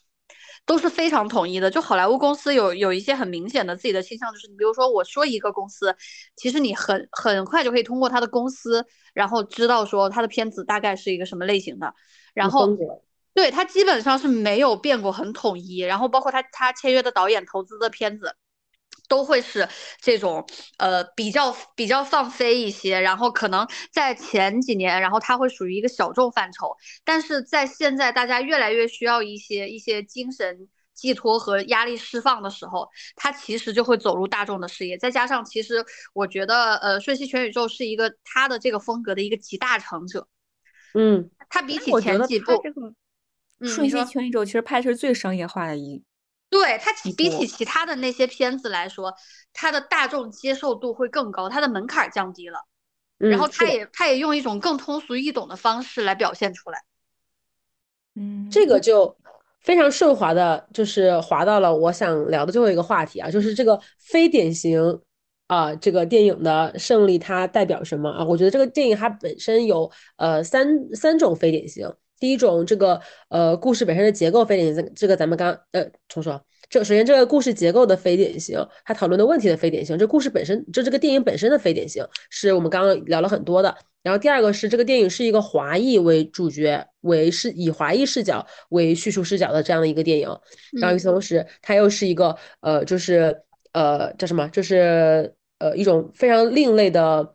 都是非常统一的。就好莱坞公司有有一些很明显的自己的倾向，就是你比如说我说一个公司，其实你很很快就可以通过他的公司，然后知道说他的片子大概是一个什么类型的。然后对他基本上是没有变过，很统一。然后包括他他签约的导演、投资的片子。都会是这种，呃，比较比较放飞一些，然后可能在前几年，然后它会属于一个小众范畴，但是在现在大家越来越需要一些一些精神寄托和压力释放的时候，它其实就会走入大众的视野。再加上，其实我觉得，呃，瞬息全宇宙是一个它的这个风格的一个集大成者。嗯，它比起前几部，瞬息全宇宙其实拍的是最商业化的一。对它比起其他的那些片子来说，它的大众接受度会更高，它的门槛降低了，然后它也它也用一种更通俗易懂的方式来表现出来。嗯，这个就非常顺滑的，就是滑到了我想聊的最后一个话题啊，就是这个非典型啊，这个电影的胜利它代表什么啊？我觉得这个电影它本身有呃三三种非典型。第一种，这个呃故事本身的结构非典型，这个咱们刚呃重说，这首先这个故事结构的非典型，它讨论的问题的非典型，这故事本身就这个电影本身的非典型，是我们刚刚聊了很多的。然后第二个是这个电影是一个华裔为主角，为是以华裔视角为叙述视角的这样的一个电影。然后与此同时，它又是一个呃就是呃叫什么，就是呃一种非常另类的。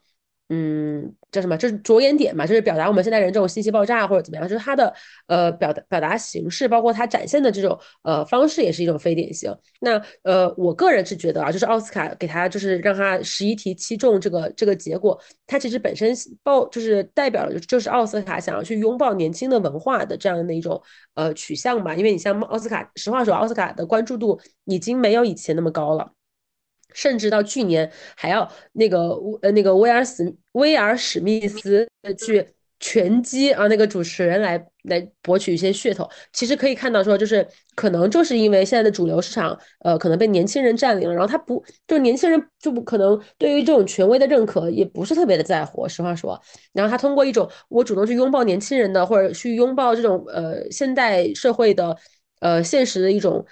嗯，叫什么？就是着眼点嘛，就是表达我们现代人这种信息爆炸或者怎么样，就是它的呃表达表达形式，包括它展现的这种呃方式，也是一种非典型。那呃，我个人是觉得啊，就是奥斯卡给他就是让他十一题七中这个这个结果，它其实本身报就是代表就是奥斯卡想要去拥抱年轻的文化的这样的一种呃取向吧。因为你像奥斯卡，实话说，奥斯卡的关注度已经没有以前那么高了。甚至到去年还要那个呃那个威尔史威尔史密斯去拳击啊那个主持人来来博取一些噱头，其实可以看到说就是可能就是因为现在的主流市场呃可能被年轻人占领了，然后他不就年轻人就不可能对于这种权威的认可也不是特别的在乎，实话说，然后他通过一种我主动去拥抱年轻人的或者去拥抱这种呃现代社会的呃现实的一种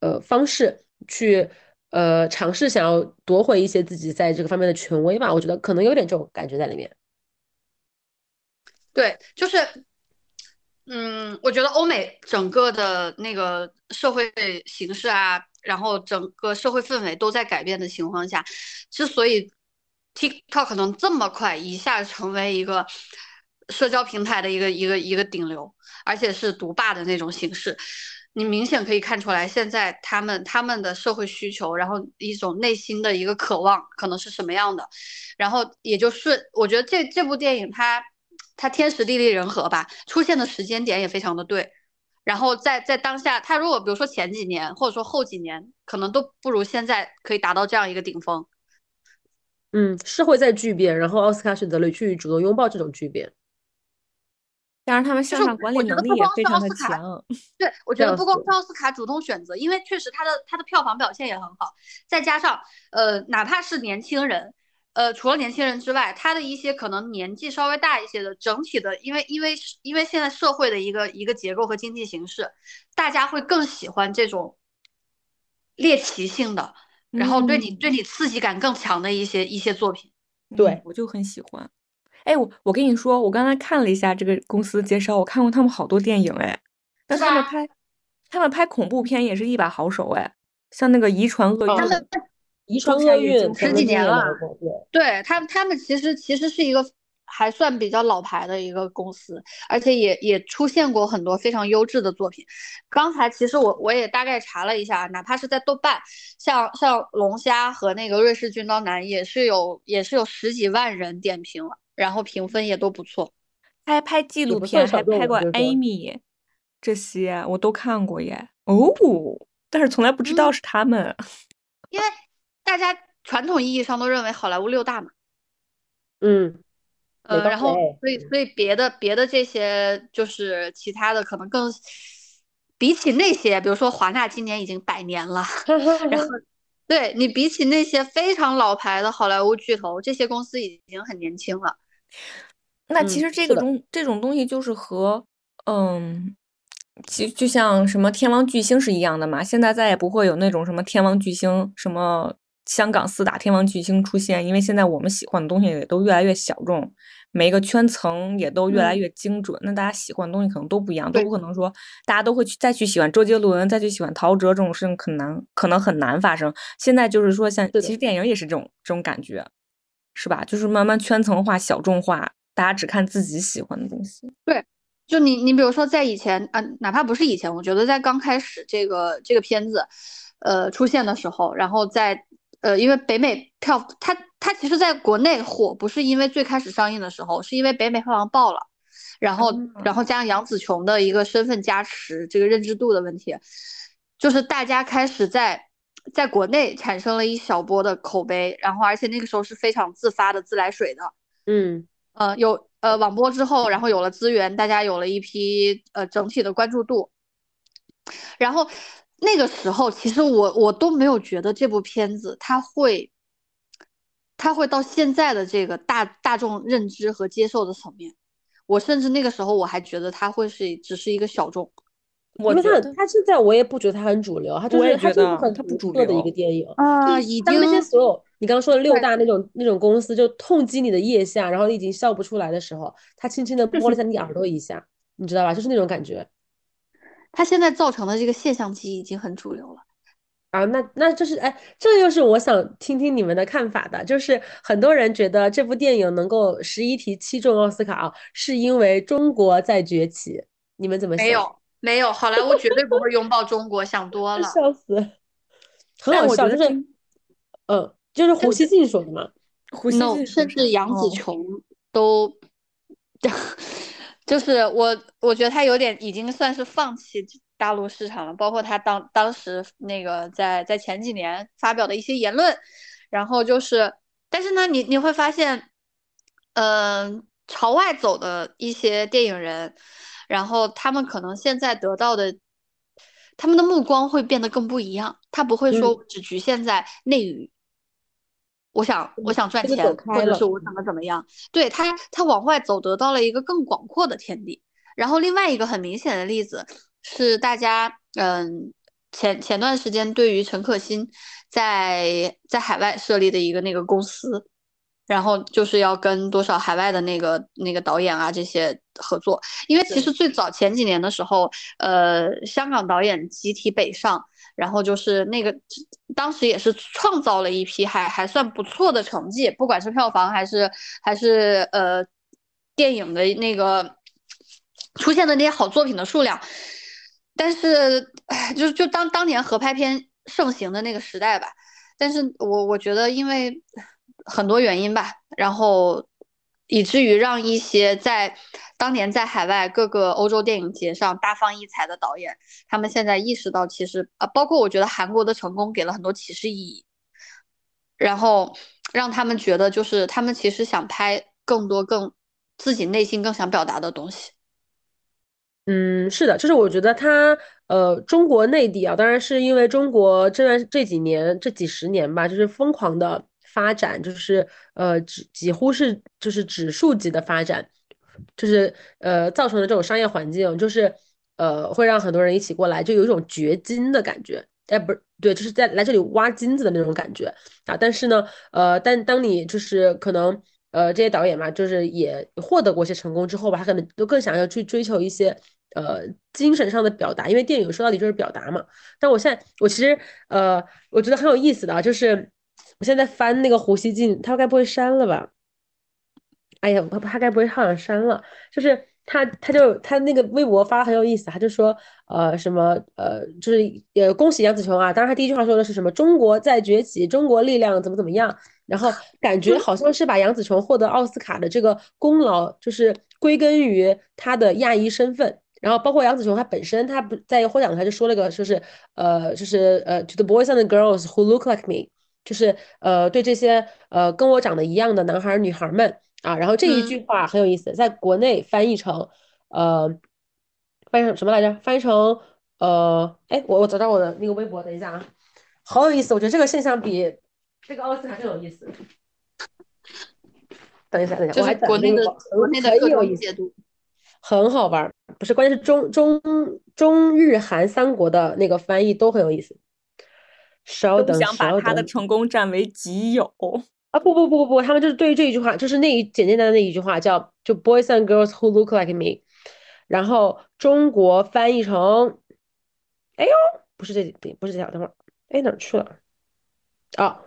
呃方式去。呃，尝试想要夺回一些自己在这个方面的权威吧，我觉得可能有点这种感觉在里面。对，就是，嗯，我觉得欧美整个的那个社会形势啊，然后整个社会氛围都在改变的情况下，之所以 TikTok 能这么快一下成为一个社交平台的一个一个一个顶流，而且是独霸的那种形式。你明显可以看出来，现在他们他们的社会需求，然后一种内心的一个渴望，可能是什么样的，然后也就是我觉得这这部电影它它天时地利人和吧，出现的时间点也非常的对，然后在在当下，它如果比如说前几年或者说后几年，可能都不如现在可以达到这样一个顶峰。嗯，社会在巨变，然后奥斯卡选择了去主动拥抱这种巨变。当然，他们向上管理能力也非常的强。对，我觉得不光是奥斯卡主动选择，因为确实他的他的票房表现也很好，再加上呃，哪怕是年轻人，呃，除了年轻人之外，他的一些可能年纪稍微大一些的，整体的，因为因为因为现在社会的一个一个结构和经济形势，大家会更喜欢这种猎奇性的，然后对你对你刺激感更强的一些一些作品。对，我就很喜欢。哎，我我跟你说，我刚才看了一下这个公司介绍，我看过他们好多电影，哎，但他们拍他们拍恐怖片也是一把好手，哎，像那个《遗传厄运》，他们遗传厄运十几年了，对他们他们其实其实是一个。还算比较老牌的一个公司，而且也也出现过很多非常优质的作品。刚才其实我我也大概查了一下，哪怕是在豆瓣，像像龙虾和那个瑞士军刀男也是有也是有十几万人点评了，然后评分也都不错。他还拍纪录片，还拍过《Amy》，这些我都看过耶。哦，但是从来不知道是他们，因为大家传统意义上都认为好莱坞六大嘛。嗯。呃，然后所以所以别的别的这些就是其他的可能更比起那些，比如说华纳今年已经百年了，然后对你比起那些非常老牌的好莱坞巨头，这些公司已经很年轻了。那其实这个东这种东西就是和嗯，其就像什么天王巨星是一样的嘛。现在再也不会有那种什么天王巨星什么。香港四大天王巨星出现，因为现在我们喜欢的东西也都越来越小众，每个圈层也都越来越精准。那大家喜欢的东西可能都不一样，都不可能说大家都会去再去喜欢周杰伦，再去喜欢陶喆这种事情，可能可能很难发生。现在就是说，像其实电影也是这种这种感觉，是吧？就是慢慢圈层化、小众化，大家只看自己喜欢的东西。对，就你你比如说在以前啊，哪怕不是以前，我觉得在刚开始这个这个片子呃出现的时候，然后在。呃，因为北美票，它它其实在国内火，不是因为最开始上映的时候，是因为北美票房爆了，然后然后加上杨紫琼的一个身份加持，这个认知度的问题，就是大家开始在在国内产生了一小波的口碑，然后而且那个时候是非常自发的自来水的，嗯呃有呃网播之后，然后有了资源，大家有了一批呃整体的关注度，然后。那个时候，其实我我都没有觉得这部片子它会，它会到现在的这个大大众认知和接受的层面。我甚至那个时候我还觉得它会是只是一个小众。我觉得他现在我也不觉得他很主流，他就是他就是很不主流的一个电影啊。已经那些所有你刚刚说的六大那种那种公司就痛击你的腋下，然后你已经笑不出来的时候，他轻轻的摸了一下你耳朵一下，你知道吧？就是那种感觉。他现在造成的这个现象级已经很主流了啊，那那这是哎，这又是我想听听你们的看法的，就是很多人觉得这部电影能够十一提七中奥斯卡啊，是因为中国在崛起，你们怎么想？没有没有，好莱坞绝对不会拥抱中国，想多了，笑死，很好笑，就是，嗯，就是胡锡进说的嘛，胡锡进，甚至杨紫琼都。就是我，我觉得他有点已经算是放弃大陆市场了。包括他当当时那个在在前几年发表的一些言论，然后就是，但是呢，你你会发现，嗯，朝外走的一些电影人，然后他们可能现在得到的，他们的目光会变得更不一样。他不会说只局限在内娱。我想，我想赚钱，或者是我怎么怎么样？对他，他往外走，得到了一个更广阔的天地。然后另外一个很明显的例子是，大家嗯前前段时间对于陈可辛在在海外设立的一个那个公司，然后就是要跟多少海外的那个那个导演啊这些合作。因为其实最早前几年的时候，呃，香港导演集体北上。然后就是那个，当时也是创造了一批还还算不错的成绩，不管是票房还是还是呃电影的那个出现的那些好作品的数量。但是，就就当当年合拍片盛行的那个时代吧。但是我我觉得，因为很多原因吧，然后以至于让一些在。当年在海外各个欧洲电影节上大放异彩的导演，他们现在意识到，其实啊，包括我觉得韩国的成功给了很多启示意义，然后让他们觉得，就是他们其实想拍更多更自己内心更想表达的东西。嗯，是的，就是我觉得他呃，中国内地啊，当然是因为中国这这几年这几十年吧，就是疯狂的发展，就是呃，几几乎是就是指数级的发展。就是呃造成的这种商业环境，就是呃会让很多人一起过来，就有一种掘金的感觉。哎，不是，对，就是在来这里挖金子的那种感觉啊。但是呢，呃，但当你就是可能，呃，这些导演嘛，就是也获得过一些成功之后吧，他可能都更想要去追求一些呃精神上的表达，因为电影说到底就是表达嘛。但我现在，我其实呃，我觉得很有意思的啊，就是我现在翻那个胡锡进，他该不会删了吧？哎呀，他他该不会好像删了？就是他他就他那个微博发很有意思，他就说呃什么呃就是呃恭喜杨紫琼啊，当然他第一句话说的是什么中国在崛起，中国力量怎么怎么样，然后感觉好像是把杨紫琼获得奥斯卡的这个功劳就是归根于她的亚裔身份，然后包括杨紫琼她本身她不在获奖台就说了个说是呃就是呃 to the boys and girls who look like me，就是呃对这些呃跟我长得一样的男孩女孩们。啊，然后这一句话很有意思，在国内翻译成，呃，翻译成什么来着？翻译成，呃，哎，我我找到我的那个微博，等一下啊，好有意思，我觉得这个现象比这个奥斯卡更有意思。等一下，等一下，我还国内的国内的各种解读，很好玩，不是，关键是中中中日韩三国的那个翻译都很有意思。稍等，想把他的成功占为己有。啊不不不不不，他们就是对于这一句话，就是那一简简单单的一句话，叫就 boys and girls who look like me，然后中国翻译成，哎呦，不是这不是这条，等会儿，哎哪去了？啊，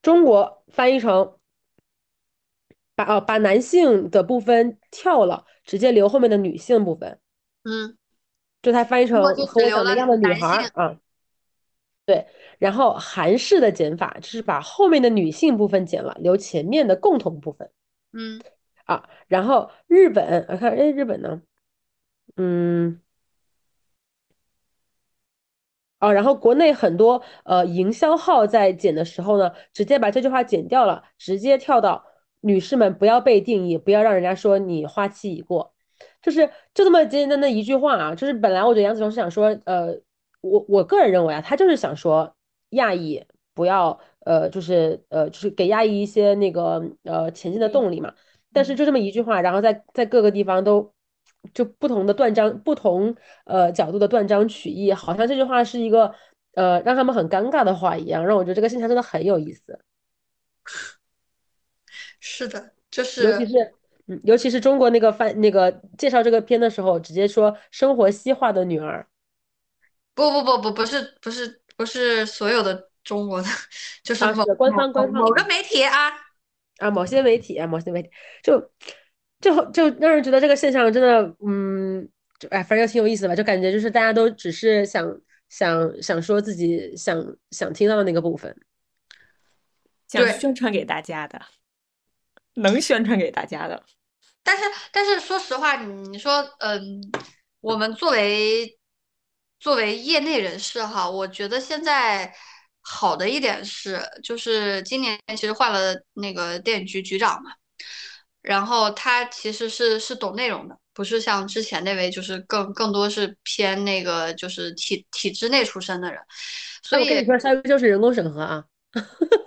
中国翻译成，把哦把男性的部分跳了，直接留后面的女性部分，嗯，就他翻译成和我长得一样的女孩啊。对，然后韩式的减法就是把后面的女性部分减了，留前面的共同部分。嗯，啊，然后日本，我看，哎，日本呢？嗯，哦，然后国内很多呃营销号在剪的时候呢，直接把这句话剪掉了，直接跳到女士们不要被定义，不要让人家说你花期已过，就是就这么简简单单一句话啊，就是本来我觉得杨子琼是想说，呃。我我个人认为啊，他就是想说亚裔不要呃，就是呃，就是给亚裔一些那个呃前进的动力嘛。但是就这么一句话，然后在在各个地方都就不同的断章，不同呃角度的断章取义，好像这句话是一个呃让他们很尴尬的话一样，让我觉得这个现象真的很有意思。是的，就是尤其是嗯，尤其是中国那个翻那个介绍这个片的时候，直接说生活西化的女儿。不不不不不是不是不是所有的中国的，就是某官方官方某个媒体啊。啊某些媒体啊某些媒体。就就就让人觉得这个现象真的嗯就哎反正挺有意思的吧，就感觉就是大家都只是想想想说自己想想听到的那个部分，想宣传给大家的，能宣传给大家的，但是但是说实话，你说嗯，我们作为。作为业内人士哈，我觉得现在好的一点是，就是今年其实换了那个电影局局长嘛，然后他其实是是懂内容的，不是像之前那位就是更更多是偏那个就是体体制内出身的人，所以我跟你说，下一个就是人工审核啊。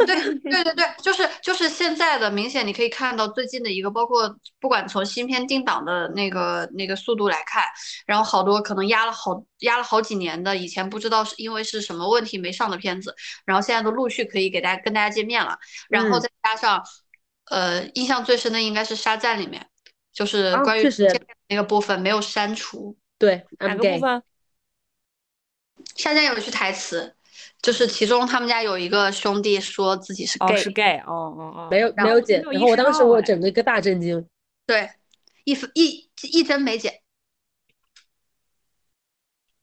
对 对对对，就是就是现在的明显，你可以看到最近的一个，包括不管从新片定档的那个那个速度来看，然后好多可能压了好压了好几年的，以前不知道是因为是什么问题没上的片子，然后现在都陆续可以给大家跟大家见面了，然后再加上，呃，印象最深的应该是沙赞里面，就是关于那个部分没有删除，对哪个部分？沙赞有一句台词。就是其中他们家有一个兄弟说自己是 gay，是 gay，哦哦哦，没有没有剪，然后我当时我整个一个大震惊，对，一分一一针没剪，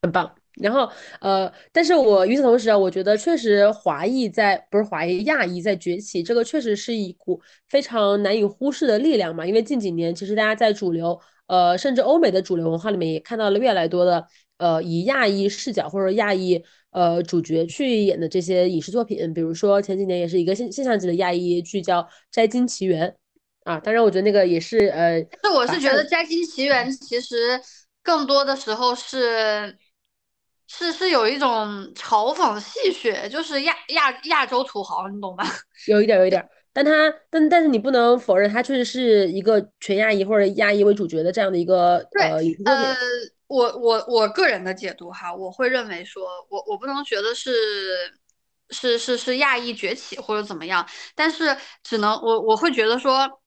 很棒。然后呃，但是我与此同时啊，我觉得确实华裔在不是华裔亚裔在崛起，这个确实是一股非常难以忽视的力量嘛。因为近几年其实大家在主流呃甚至欧美的主流文化里面也看到了越来越多的呃以亚裔视角或者亚裔。呃，主角去演的这些影视作品，比如说前几年也是一个现现象级的亚裔剧叫《摘金奇缘》啊，当然我觉得那个也是呃，是我是觉得《摘金奇缘》其实更多的时候是是是有一种嘲讽戏谑，就是亚亚亚洲土豪，你懂吧？有一点，有一点，但他但但是你不能否认，他确实是一个全亚裔或者亚裔为主角的这样的一个呃影视作品。我我我个人的解读哈，我会认为说，我我不能觉得是是是是亚裔崛起或者怎么样，但是只能我我会觉得说，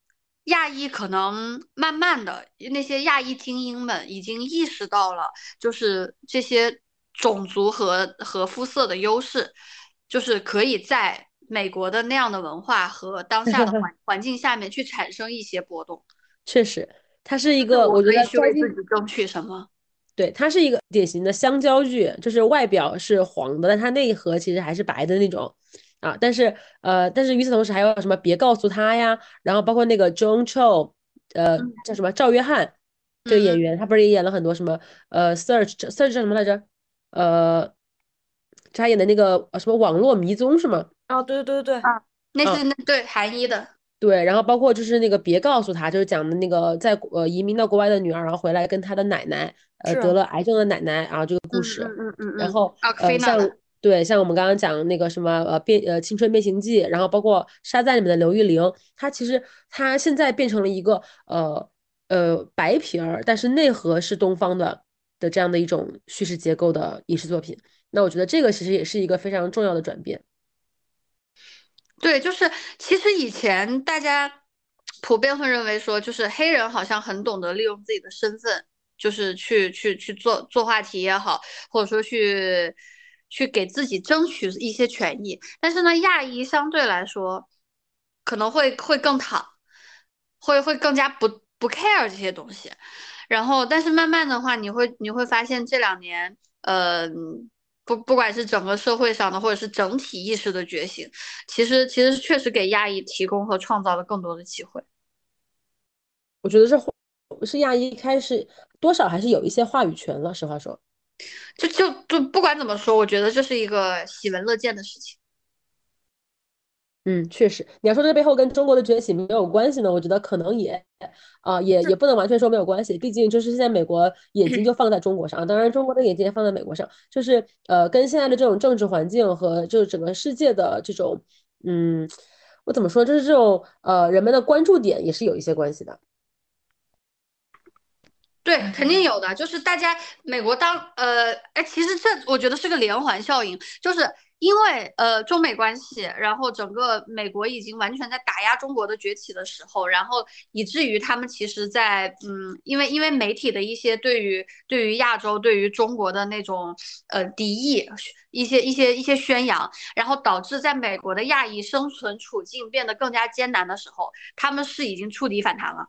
亚裔可能慢慢的那些亚裔精英们已经意识到了，就是这些种族和和肤色的优势，就是可以在美国的那样的文化和当下的环 环境下面去产生一些波动。确实，它是一个我觉得为自己争取什么。对，它是一个典型的香蕉剧，就是外表是黄的，但它内核其实还是白的那种啊。但是呃，但是与此同时还有什么？别告诉他呀。然后包括那个 John Cho，呃，叫什么赵约翰这个演员，他不是也演了很多什么呃 Search Search 叫什么来着？呃，他演的那个什么网络迷踪是吗？啊，对对对对对，啊，那是那对韩一的。对，然后包括就是那个别告诉他，就是讲的那个在呃移民到国外的女儿，然后回来跟她的奶奶，呃得了癌症的奶奶然后这个故事，嗯嗯嗯，然后呃像对像我们刚刚讲那个什么呃变呃青春变形记，然后包括沙赞里面的刘玉玲，她其实她现在变成了一个呃呃白皮儿，但是内核是东方的的这样的一种叙事结构的影视作品，那我觉得这个其实也是一个非常重要的转变。对，就是其实以前大家普遍会认为说，就是黑人好像很懂得利用自己的身份，就是去去去做做话题也好，或者说去去给自己争取一些权益。但是呢，亚裔相对来说可能会会更躺，会会更加不不 care 这些东西。然后，但是慢慢的话，你会你会发现这两年，嗯。不，不管是整个社会上的，或者是整体意识的觉醒，其实其实确实给亚裔提供和创造了更多的机会。我觉得是是亚裔开始多少还是有一些话语权了。实话说，就就就不管怎么说，我觉得这是一个喜闻乐见的事情。嗯，确实，你要说这背后跟中国的崛起没有关系呢？我觉得可能也，啊，也也不能完全说没有关系。毕竟就是现在美国眼睛就放在中国上，当然中国的眼睛也放在美国上，就是呃，跟现在的这种政治环境和就是整个世界的这种，嗯，我怎么说，就是这种呃人们的关注点也是有一些关系的。对，肯定有的，就是大家美国当呃，哎，其实这我觉得是个连环效应，就是。因为呃中美关系，然后整个美国已经完全在打压中国的崛起的时候，然后以至于他们其实，在嗯，因为因为媒体的一些对于对于亚洲、对于中国的那种呃敌意，一些一些一些宣扬，然后导致在美国的亚裔生存处境变得更加艰难的时候，他们是已经触底反弹了。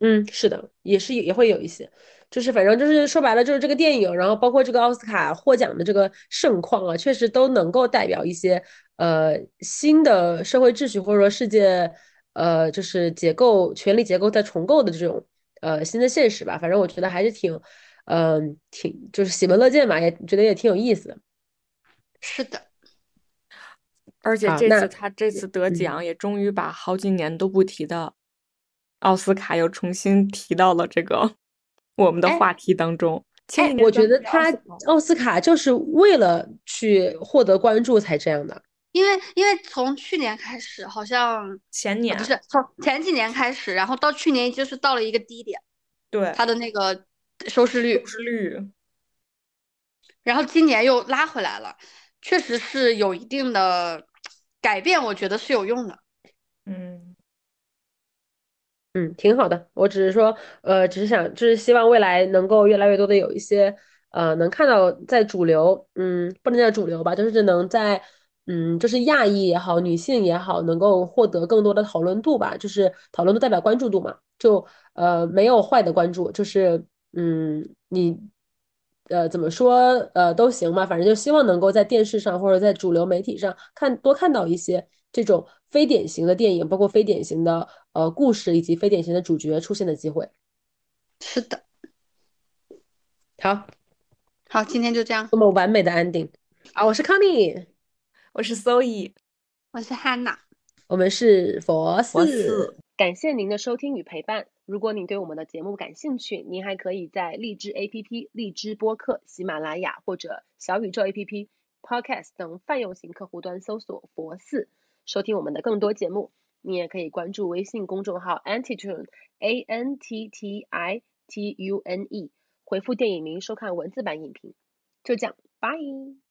嗯，是的，也是也会有一些。就是反正就是说白了，就是这个电影，然后包括这个奥斯卡获奖的这个盛况啊，确实都能够代表一些呃新的社会秩序或者说世界呃就是结构权力结构在重构的这种呃新的现实吧。反正我觉得还是挺嗯挺就是喜闻乐见嘛，也觉得也挺有意思的。是的，而且这次他这次得奖也终于把好几年都不提的奥斯卡又重新提到了这个。我们的话题当中，哎，我觉得他奥斯卡就是为了去获得关注才这样的，因为因为从去年开始，好像前年不是从前几年开始，然后到去年就是到了一个低点，对他的那个收视率收视率，然后今年又拉回来了，确实是有一定的改变，我觉得是有用的，嗯。嗯，挺好的。我只是说，呃，只是想，就是希望未来能够越来越多的有一些，呃，能看到在主流，嗯，不能叫主流吧，就是能在，嗯，就是亚裔也好，女性也好，能够获得更多的讨论度吧。就是讨论度代表关注度嘛，就呃没有坏的关注，就是嗯，你呃怎么说呃都行吧，反正就希望能够在电视上或者在主流媒体上看多看到一些这种。非典型的电影，包括非典型的呃故事以及非典型的主角出现的机会，是的。好，好，今天就这样，多么完美的 ending 啊！我是康妮，我是 Zoe，我是 Hannah，我们是佛寺。感谢您的收听与陪伴。如果您对我们的节目感兴趣，您还可以在荔枝 APP、荔枝播客、喜马拉雅或者小宇宙 APP、Podcast 等泛用型客户端搜索佛寺。收听我们的更多节目，你也可以关注微信公众号 Antitune A N T T I T U N E，回复电影名收看文字版影评。就这样，拜。